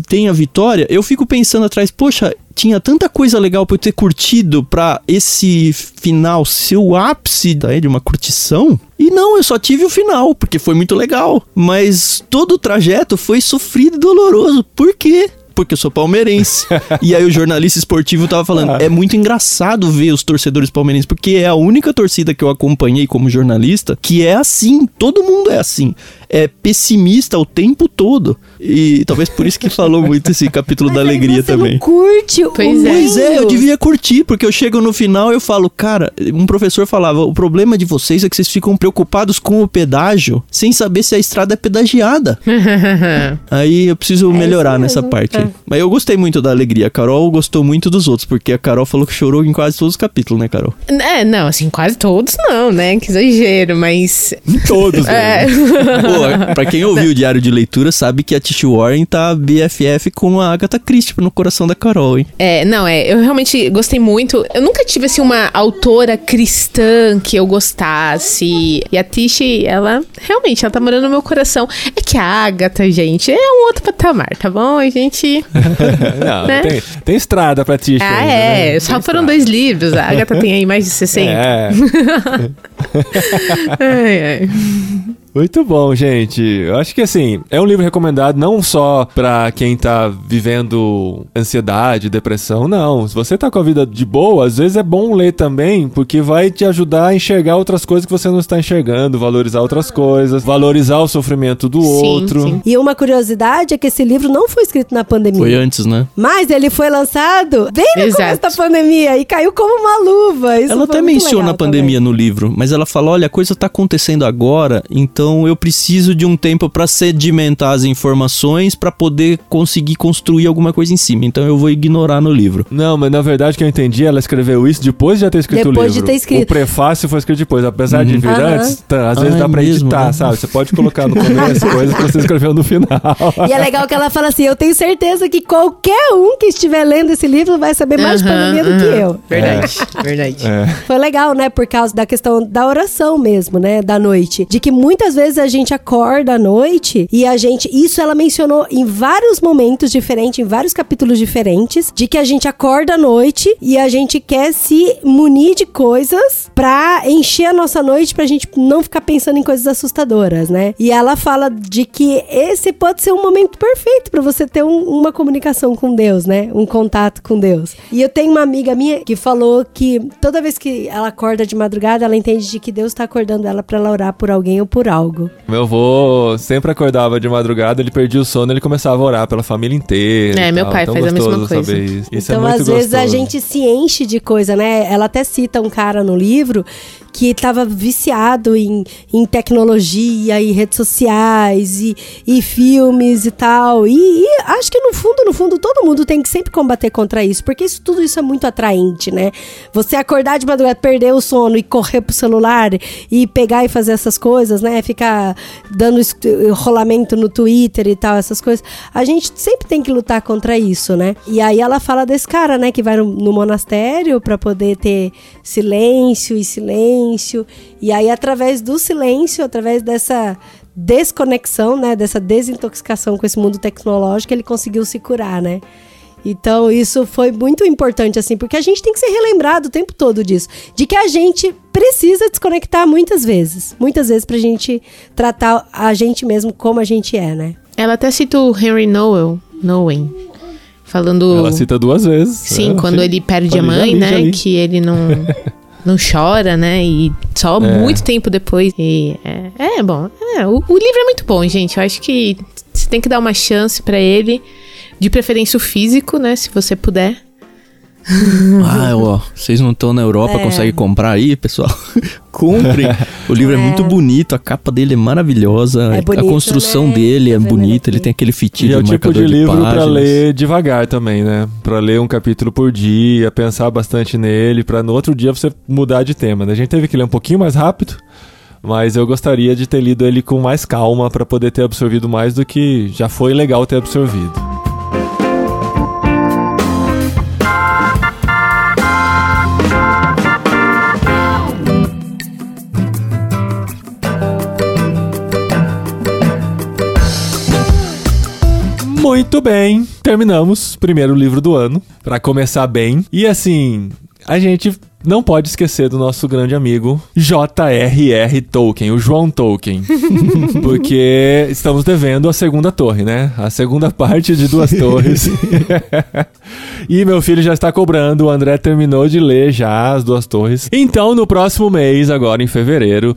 tem a vitória, eu fico pensando atrás, poxa, tinha tanta coisa legal pra eu ter curtido pra esse final ser o ápice daí de uma curtição. E não, eu só tive o final, porque foi muito legal. Mas todo o trajeto foi sofrido e doloroso. Por quê? Porque eu sou palmeirense. e aí o jornalista esportivo tava falando, Ah. é muito engraçado ver os torcedores palmeirenses, porque é a única torcida que eu acompanhei como jornalista que é assim. Todo mundo é assim. É pessimista o tempo todo. E talvez por isso que falou muito esse capítulo da alegria você também. Não curte o Pois é. Pois é, eu devia curtir, porque eu chego no final e eu falo, cara, um professor falava, o problema de vocês é que vocês ficam preocupados com o pedágio, sem saber se a estrada é pedagiada. Aí eu preciso melhorar isso nessa parte. é. Mas eu gostei muito da alegria. A Carol gostou muito dos outros, porque a Carol falou que chorou em quase todos os capítulos, né, Carol? É, não, assim, quase todos não, né? Que exagero, mas. Em todos, né? É. Pô, pra quem ouviu o diário de leitura, sabe que a Tish Warren tá BFF com a Agatha Christie no coração da Carol, hein? É, não, é, eu realmente gostei muito. Eu nunca tive, assim, uma autora cristã que eu gostasse. E a Tish, ela, realmente, ela tá morando no meu coração. É que a Agatha, gente, é um outro patamar, tá bom? A gente... Não, Né? tem, tem estrada pra ti. Ah, ainda, é, né? só Tem foram estrada. dois livros. A Agatha tem aí mais de 60. É. Ai, ai. Muito bom, gente. Eu acho que assim, é um livro recomendado não só pra quem tá vivendo ansiedade, depressão, não. Se você tá com a vida de boa, às vezes é bom ler também, porque vai te ajudar a enxergar outras coisas que você não está enxergando, valorizar outras coisas, valorizar o sofrimento do Sim, outro. sim. E uma curiosidade é que esse livro não foi escrito na pandemia. Foi antes, né? Mas ele foi lançado bem no Exato. começo da pandemia e caiu como uma luva. Isso ela até menciona a pandemia no livro, mas ela fala: olha, a coisa tá acontecendo agora, então eu preciso de um tempo pra sedimentar as informações pra poder conseguir construir alguma coisa em cima. Então eu vou ignorar no livro. Não, mas na verdade que eu entendi, ela escreveu isso depois de já ter escrito Depois o de livro. ter escrito. O prefácio foi escrito depois, apesar de vir Aham. antes, tá, às vezes Ah, dá é pra mesmo, editar, né? sabe? Você pode colocar no começo coisas que você escreveu no final. E é legal que ela fala assim: eu tenho certeza que qualquer um que estiver lendo esse livro vai saber mais de Aham, pandemia do que eu. Verdade, verdade. É. Foi legal, né? Por causa da questão da oração mesmo, né? Da noite. De que muitas vezes a gente acorda à noite e a gente. Isso ela mencionou em vários momentos diferentes, em vários capítulos diferentes. De que a gente acorda à noite e a gente quer se munir de coisas pra encher a nossa noite pra gente não ficar pensando em coisas assustadoras, né? E ela fala de que esse pode ser um momento perfeito pra você ter um- uma comunicação com Deus, né? Um contato com Deus. E eu tenho uma amiga minha que falou que toda vez que ela acorda de madrugada, ela entende de que Deus tá acordando ela pra ela orar por alguém ou por algo. Meu avô sempre acordava de madrugada, ele perdia o sono, ele começava a orar pela família inteira. É, meu tal. pai Tão faz a mesma gostoso coisa. saber Isso, Isso então, é muito às vezes, a gostoso. gente se enche de coisa, né? Ela até cita um cara no livro que tava viciado em, em tecnologia e redes sociais e, e filmes e tal. E, e acho que no fundo, no fundo, todo mundo tem que sempre combater contra isso, porque isso tudo isso é muito atraente, né? Você acordar de madrugada, perder o sono e correr pro celular e pegar e fazer essas coisas, né? Ficar dando rolamento no Twitter e tal, essas coisas. A gente sempre tem que lutar contra isso, né? E aí ela fala desse cara, né, que vai no, no monastério pra poder ter silêncio e silêncio. E aí através do silêncio, através dessa desconexão, né, dessa desintoxicação com esse mundo tecnológico, ele conseguiu se curar, né? Então, isso foi muito importante, assim, porque a gente tem que ser relembrado o tempo todo disso. De que a gente precisa desconectar muitas vezes. Muitas vezes pra gente tratar a gente mesmo como a gente é, né? Ela até cita o Henry Noel, Nowen, falando... Ela cita duas vezes. Sim, É, quando ele perde a mãe, né? li. Que ele não, não chora, né? E só É. muito tempo depois. E é, é bom. É, o, o livro é muito bom, gente. Eu acho que você tem que dar uma chance pra ele. De preferência o físico, né? Se você puder. Ah, ó, vocês não estão na Europa, É. conseguem comprar aí, pessoal? Comprem. O livro é. muito bonito, a capa dele é maravilhosa, É bonito, a construção né? dele é vendo bonita, ele tem aquele E fitilho é o tipo marcador de livro pra páginas. ler devagar também, né? Pra ler um capítulo por dia, pensar bastante nele, pra no outro dia você mudar de tema. né? A gente teve que ler um pouquinho mais rápido, mas eu gostaria de ter lido ele com mais calma pra poder ter absorvido mais do que já foi legal ter absorvido. Muito bem, terminamos o primeiro livro do ano, pra começar bem. E assim, a gente não pode esquecer do nosso grande amigo J.R.R. Tolkien, o João Tolkien. Porque estamos devendo a segunda torre, né? A segunda parte de duas torres. E meu filho já está cobrando, o André terminou de ler já as duas torres. Então, no próximo mês, agora em fevereiro,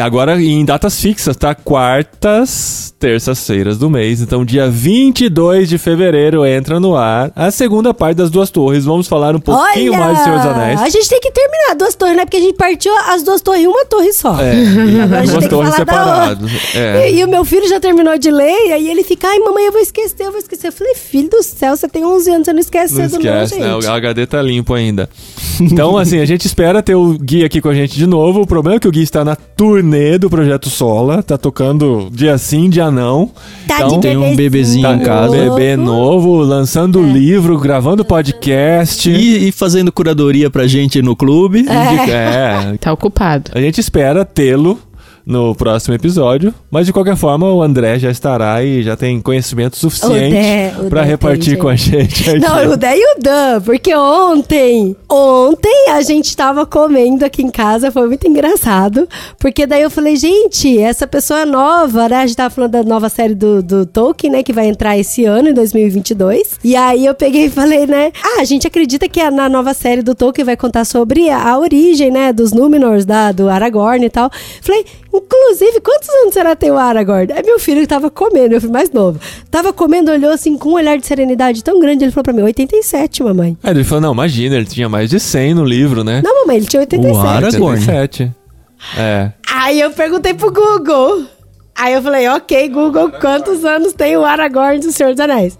agora em datas fixas, tá? Quartas, terças-feiras do mês. Então, dia 22 de fevereiro entra no ar a segunda parte das duas torres. Vamos falar um pouquinho Olha! mais do Senhor dos Anéis. A gente tem que terminar duas torres, né? Porque a gente partiu as duas torres em uma torre só. É, Agora a gente duas tem que torres falar da separadas. É. E, e o meu filho já terminou de ler, e aí ele fica, ai, mamãe, eu vou esquecer, eu vou esquecer. Eu falei, filho do céu, você tem 11 anos, você não esquece Não esquece, não, né? O HD tá limpo ainda. Então, assim, a gente espera ter o Gui aqui com a gente de novo. O problema é que o Gui está na turnê do Projeto Sola. Tá tocando dia sim, dia não. Tá Então, de tem um bebezinho Tá em casa. bebê novo, lançando É. livro, gravando podcast. E, e fazendo curadoria pra gente no clube. Indica- é, Tá ocupado. a gente espera tê-lo no próximo episódio, mas de qualquer forma o André já estará e já tem conhecimento suficiente Dé repartir com a gente. aqui. Não, o Dé e o Dan, porque ontem, ontem a gente tava comendo aqui em casa, foi muito engraçado, porque daí eu falei, gente, essa pessoa é nova, né? A gente tava falando da nova série do, do Tolkien, né, que vai entrar esse ano, em 2022, e aí eu peguei e falei, né, ah, a gente acredita que na nova série do Tolkien vai contar sobre a, a origem, né, dos Númenors, da, do Aragorn e tal. Falei, inclusive, quantos anos será ter o Aragorn? É meu filho que tava comendo, meu filho mais novo. Tava comendo, olhou assim com um olhar de serenidade tão grande, ele falou pra mim, 87, mamãe. Aí ele falou, não, imagina, ele tinha mais de 100 no livro, né? Não, mamãe, ele tinha 87. O Aragorn. 87. É. Aí eu perguntei pro Google. Aí eu falei, ok, Google, quantos anos tem o Aragorn do Senhor dos Anéis?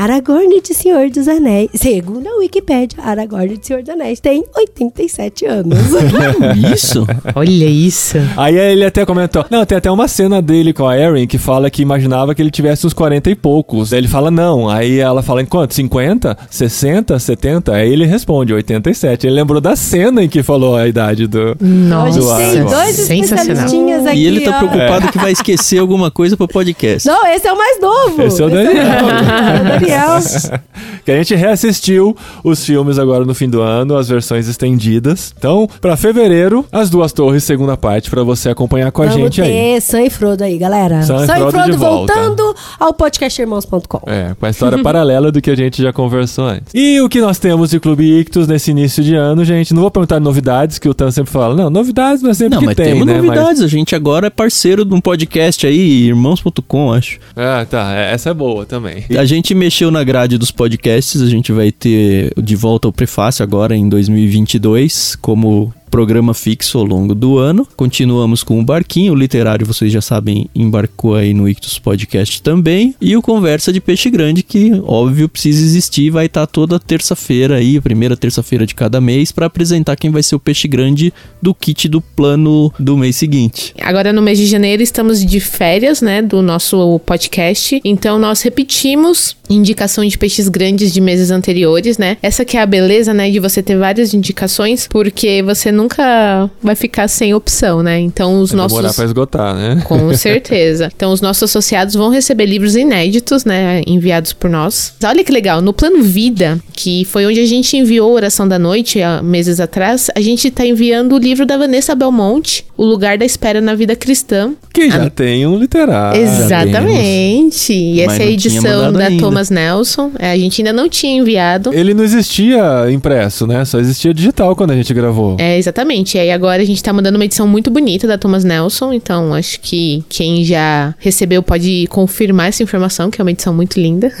Aragorn de Senhor dos Anéis. Segundo a Wikipédia, Aragorn de Senhor dos Anéis tem 87 anos. Isso? Olha isso. Aí ele até comentou. Não, tem até uma cena dele com a Erin que fala que imaginava que ele tivesse uns 40 e poucos. Aí ele fala, não. Aí ela fala, em quanto? 50? 60? 70? Aí ele responde, 87. Ele lembrou da cena em que falou a idade do. a Nossa. gente tem dois Sensacional. especialistinhas aqui. e ele tá ó. preocupado que vai esquecer alguma coisa pro podcast. Não, esse é o mais novo. Esse é o Daniel. É o Daniel. que a gente reassistiu os filmes agora no fim do ano, as versões estendidas. Então, pra fevereiro, as duas torres, segunda parte, pra você acompanhar com a Vamos gente aí. Sam e Frodo aí, galera. Sam e Frodo de volta. voltando ao podcastirmãos.com. É, com a história paralela do que a gente já conversou antes. E o que nós temos de Clube Ictus nesse início de ano, gente? Não vou perguntar novidades, que o Tan sempre fala. Não, novidades não é sempre Não, que mas tem, temos né? novidades. A gente agora é parceiro de um podcast aí, irmãos.com, acho. Mas... Ah, tá. é- Essa é boa também. A gente mexeu na grade dos podcasts, a gente vai ter de volta o prefácio agora em 2022, como programa fixo ao longo do ano. Continuamos com o Barquinho, o literário, vocês já sabem, embarcou aí no Ictus Podcast também. E o Conversa de Peixe Grande, que óbvio precisa existir, vai estar toda terça-feira aí, primeira terça-feira de cada mês, para apresentar quem vai ser o peixe grande do kit do plano do mês seguinte. Agora no mês de janeiro estamos de férias, né, do nosso podcast. Então nós repetimos indicação de peixes grandes de meses anteriores, né? Essa que é a beleza, né, de você ter várias indicações, porque você nunca vai ficar sem opção, né? Então os Vai demorar nossos pra esgotar, né? com certeza. Então, os nossos associados vão receber livros inéditos, né? Enviados por nós. Olha que legal. No Plano Vida, que foi onde a gente enviou a Oração da Noite há meses atrás, a gente tá enviando o livro da Vanessa Belmonte, O Lugar da Espera na Vida Cristã. Que já tem um literário. Exatamente. E essa é a edição da ainda. Thomas Nelson. É, a gente ainda não tinha enviado. Ele não existia impresso, né? Só existia digital quando a gente gravou. É, exatamente. E aí agora a gente tá mandando uma edição muito bonita da Thomas Nelson, então acho que quem já recebeu pode confirmar essa informação, que é uma edição muito linda.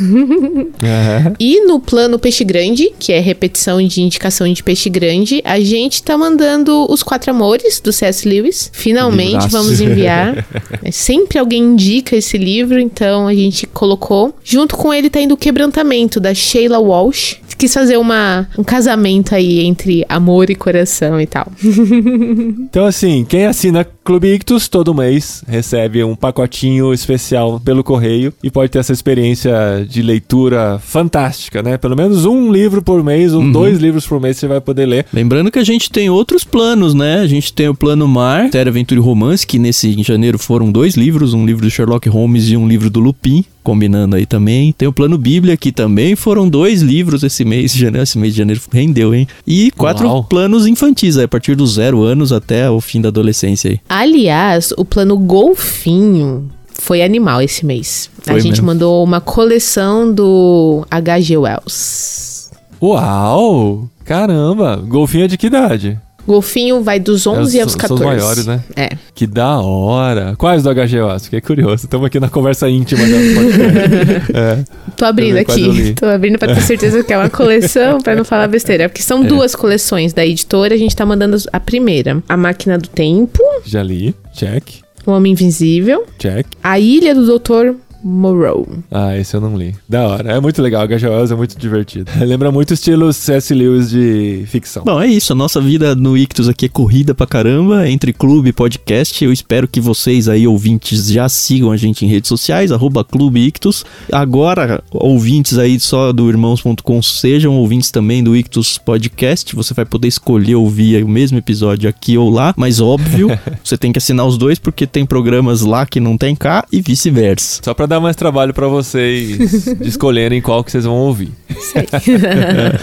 É. E no plano Peixe Grande, que é repetição de indicação de Peixe Grande, a gente tá mandando Os Quatro Amores, do C.S. Lewis. Finalmente Livraço. vamos enviar. É, Sempre alguém indica esse livro, então a gente colocou. Junto com ele tá indo o Quebrantamento, da Sheila Walsh. Quis fazer uma, um casamento aí entre amor e coração e tal. Então, assim, quem assina Clube Ictus todo mês recebe um pacotinho especial pelo correio e pode ter essa experiência de leitura fantástica, né? Pelo menos um livro por mês, ou dois livros por mês você vai poder ler. Lembrando que a gente tem outros planos, né? A gente tem o plano Mar, Série Aventura e Romance, que nesse em janeiro foram dois livros, um livro do Sherlock Holmes e um livro do Lupin, combinando aí também. Tem o plano Bíblia, que também foram dois livros esse mês de janeiro. Esse mês de janeiro rendeu, hein? E quatro Uau. planos infantis, aí, a partir dos zero anos até o fim da adolescência aí. Aliás, o plano Golfinho foi animal esse mês. a Foi gente mesmo. mandou uma coleção do H.G. Wells. Uau! Caramba! Golfinho é de que idade? Golfinho vai dos 11 É, aos são- 14. são os maiores, né? É. Que da hora! Quais do HGO? Fiquei curioso. Estamos aqui na conversa íntima podcast. é. Tô abrindo aqui. Tô abrindo pra ter certeza que é uma coleção, pra não falar besteira. Porque É. são duas coleções da editora, a gente tá mandando a primeira. A Máquina do Tempo, Já li. Check. O Homem Invisível, Check. A Ilha do Dr. Moreau. Ah, esse eu não li. Da hora. É muito legal. HGOs é muito divertido. Lembra muito estilo C.S. Lewis de ficção. Bom, é isso. A nossa vida no Ictus aqui é corrida pra caramba, entre clube e podcast. Eu espero que vocês aí, ouvintes, já sigam a gente em redes sociais, arroba Clube Ictus. Agora, ouvintes aí só do irmãos.com, sejam ouvintes também do Ictus Podcast. Você vai poder escolher ouvir o mesmo episódio aqui ou lá, mas óbvio, você tem que assinar os dois porque tem programas lá que não tem cá e vice-versa. Só pra dar mais trabalho pra vocês de escolherem qual que vocês vão ouvir. Isso aí.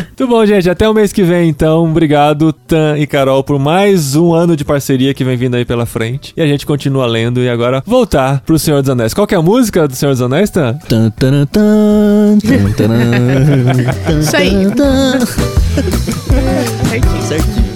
Muito bom, gente. Até o mês que vem, então. Obrigado, Tan e Carol, por mais um ano de parceria que vem vindo aí pela frente. E a gente continua lendo e agora voltar pro Senhor dos Anéis. Qual que é a música do Senhor dos Anéis, Tan? Tan, taran, tan, tan, taran. Isso aí. Certinho.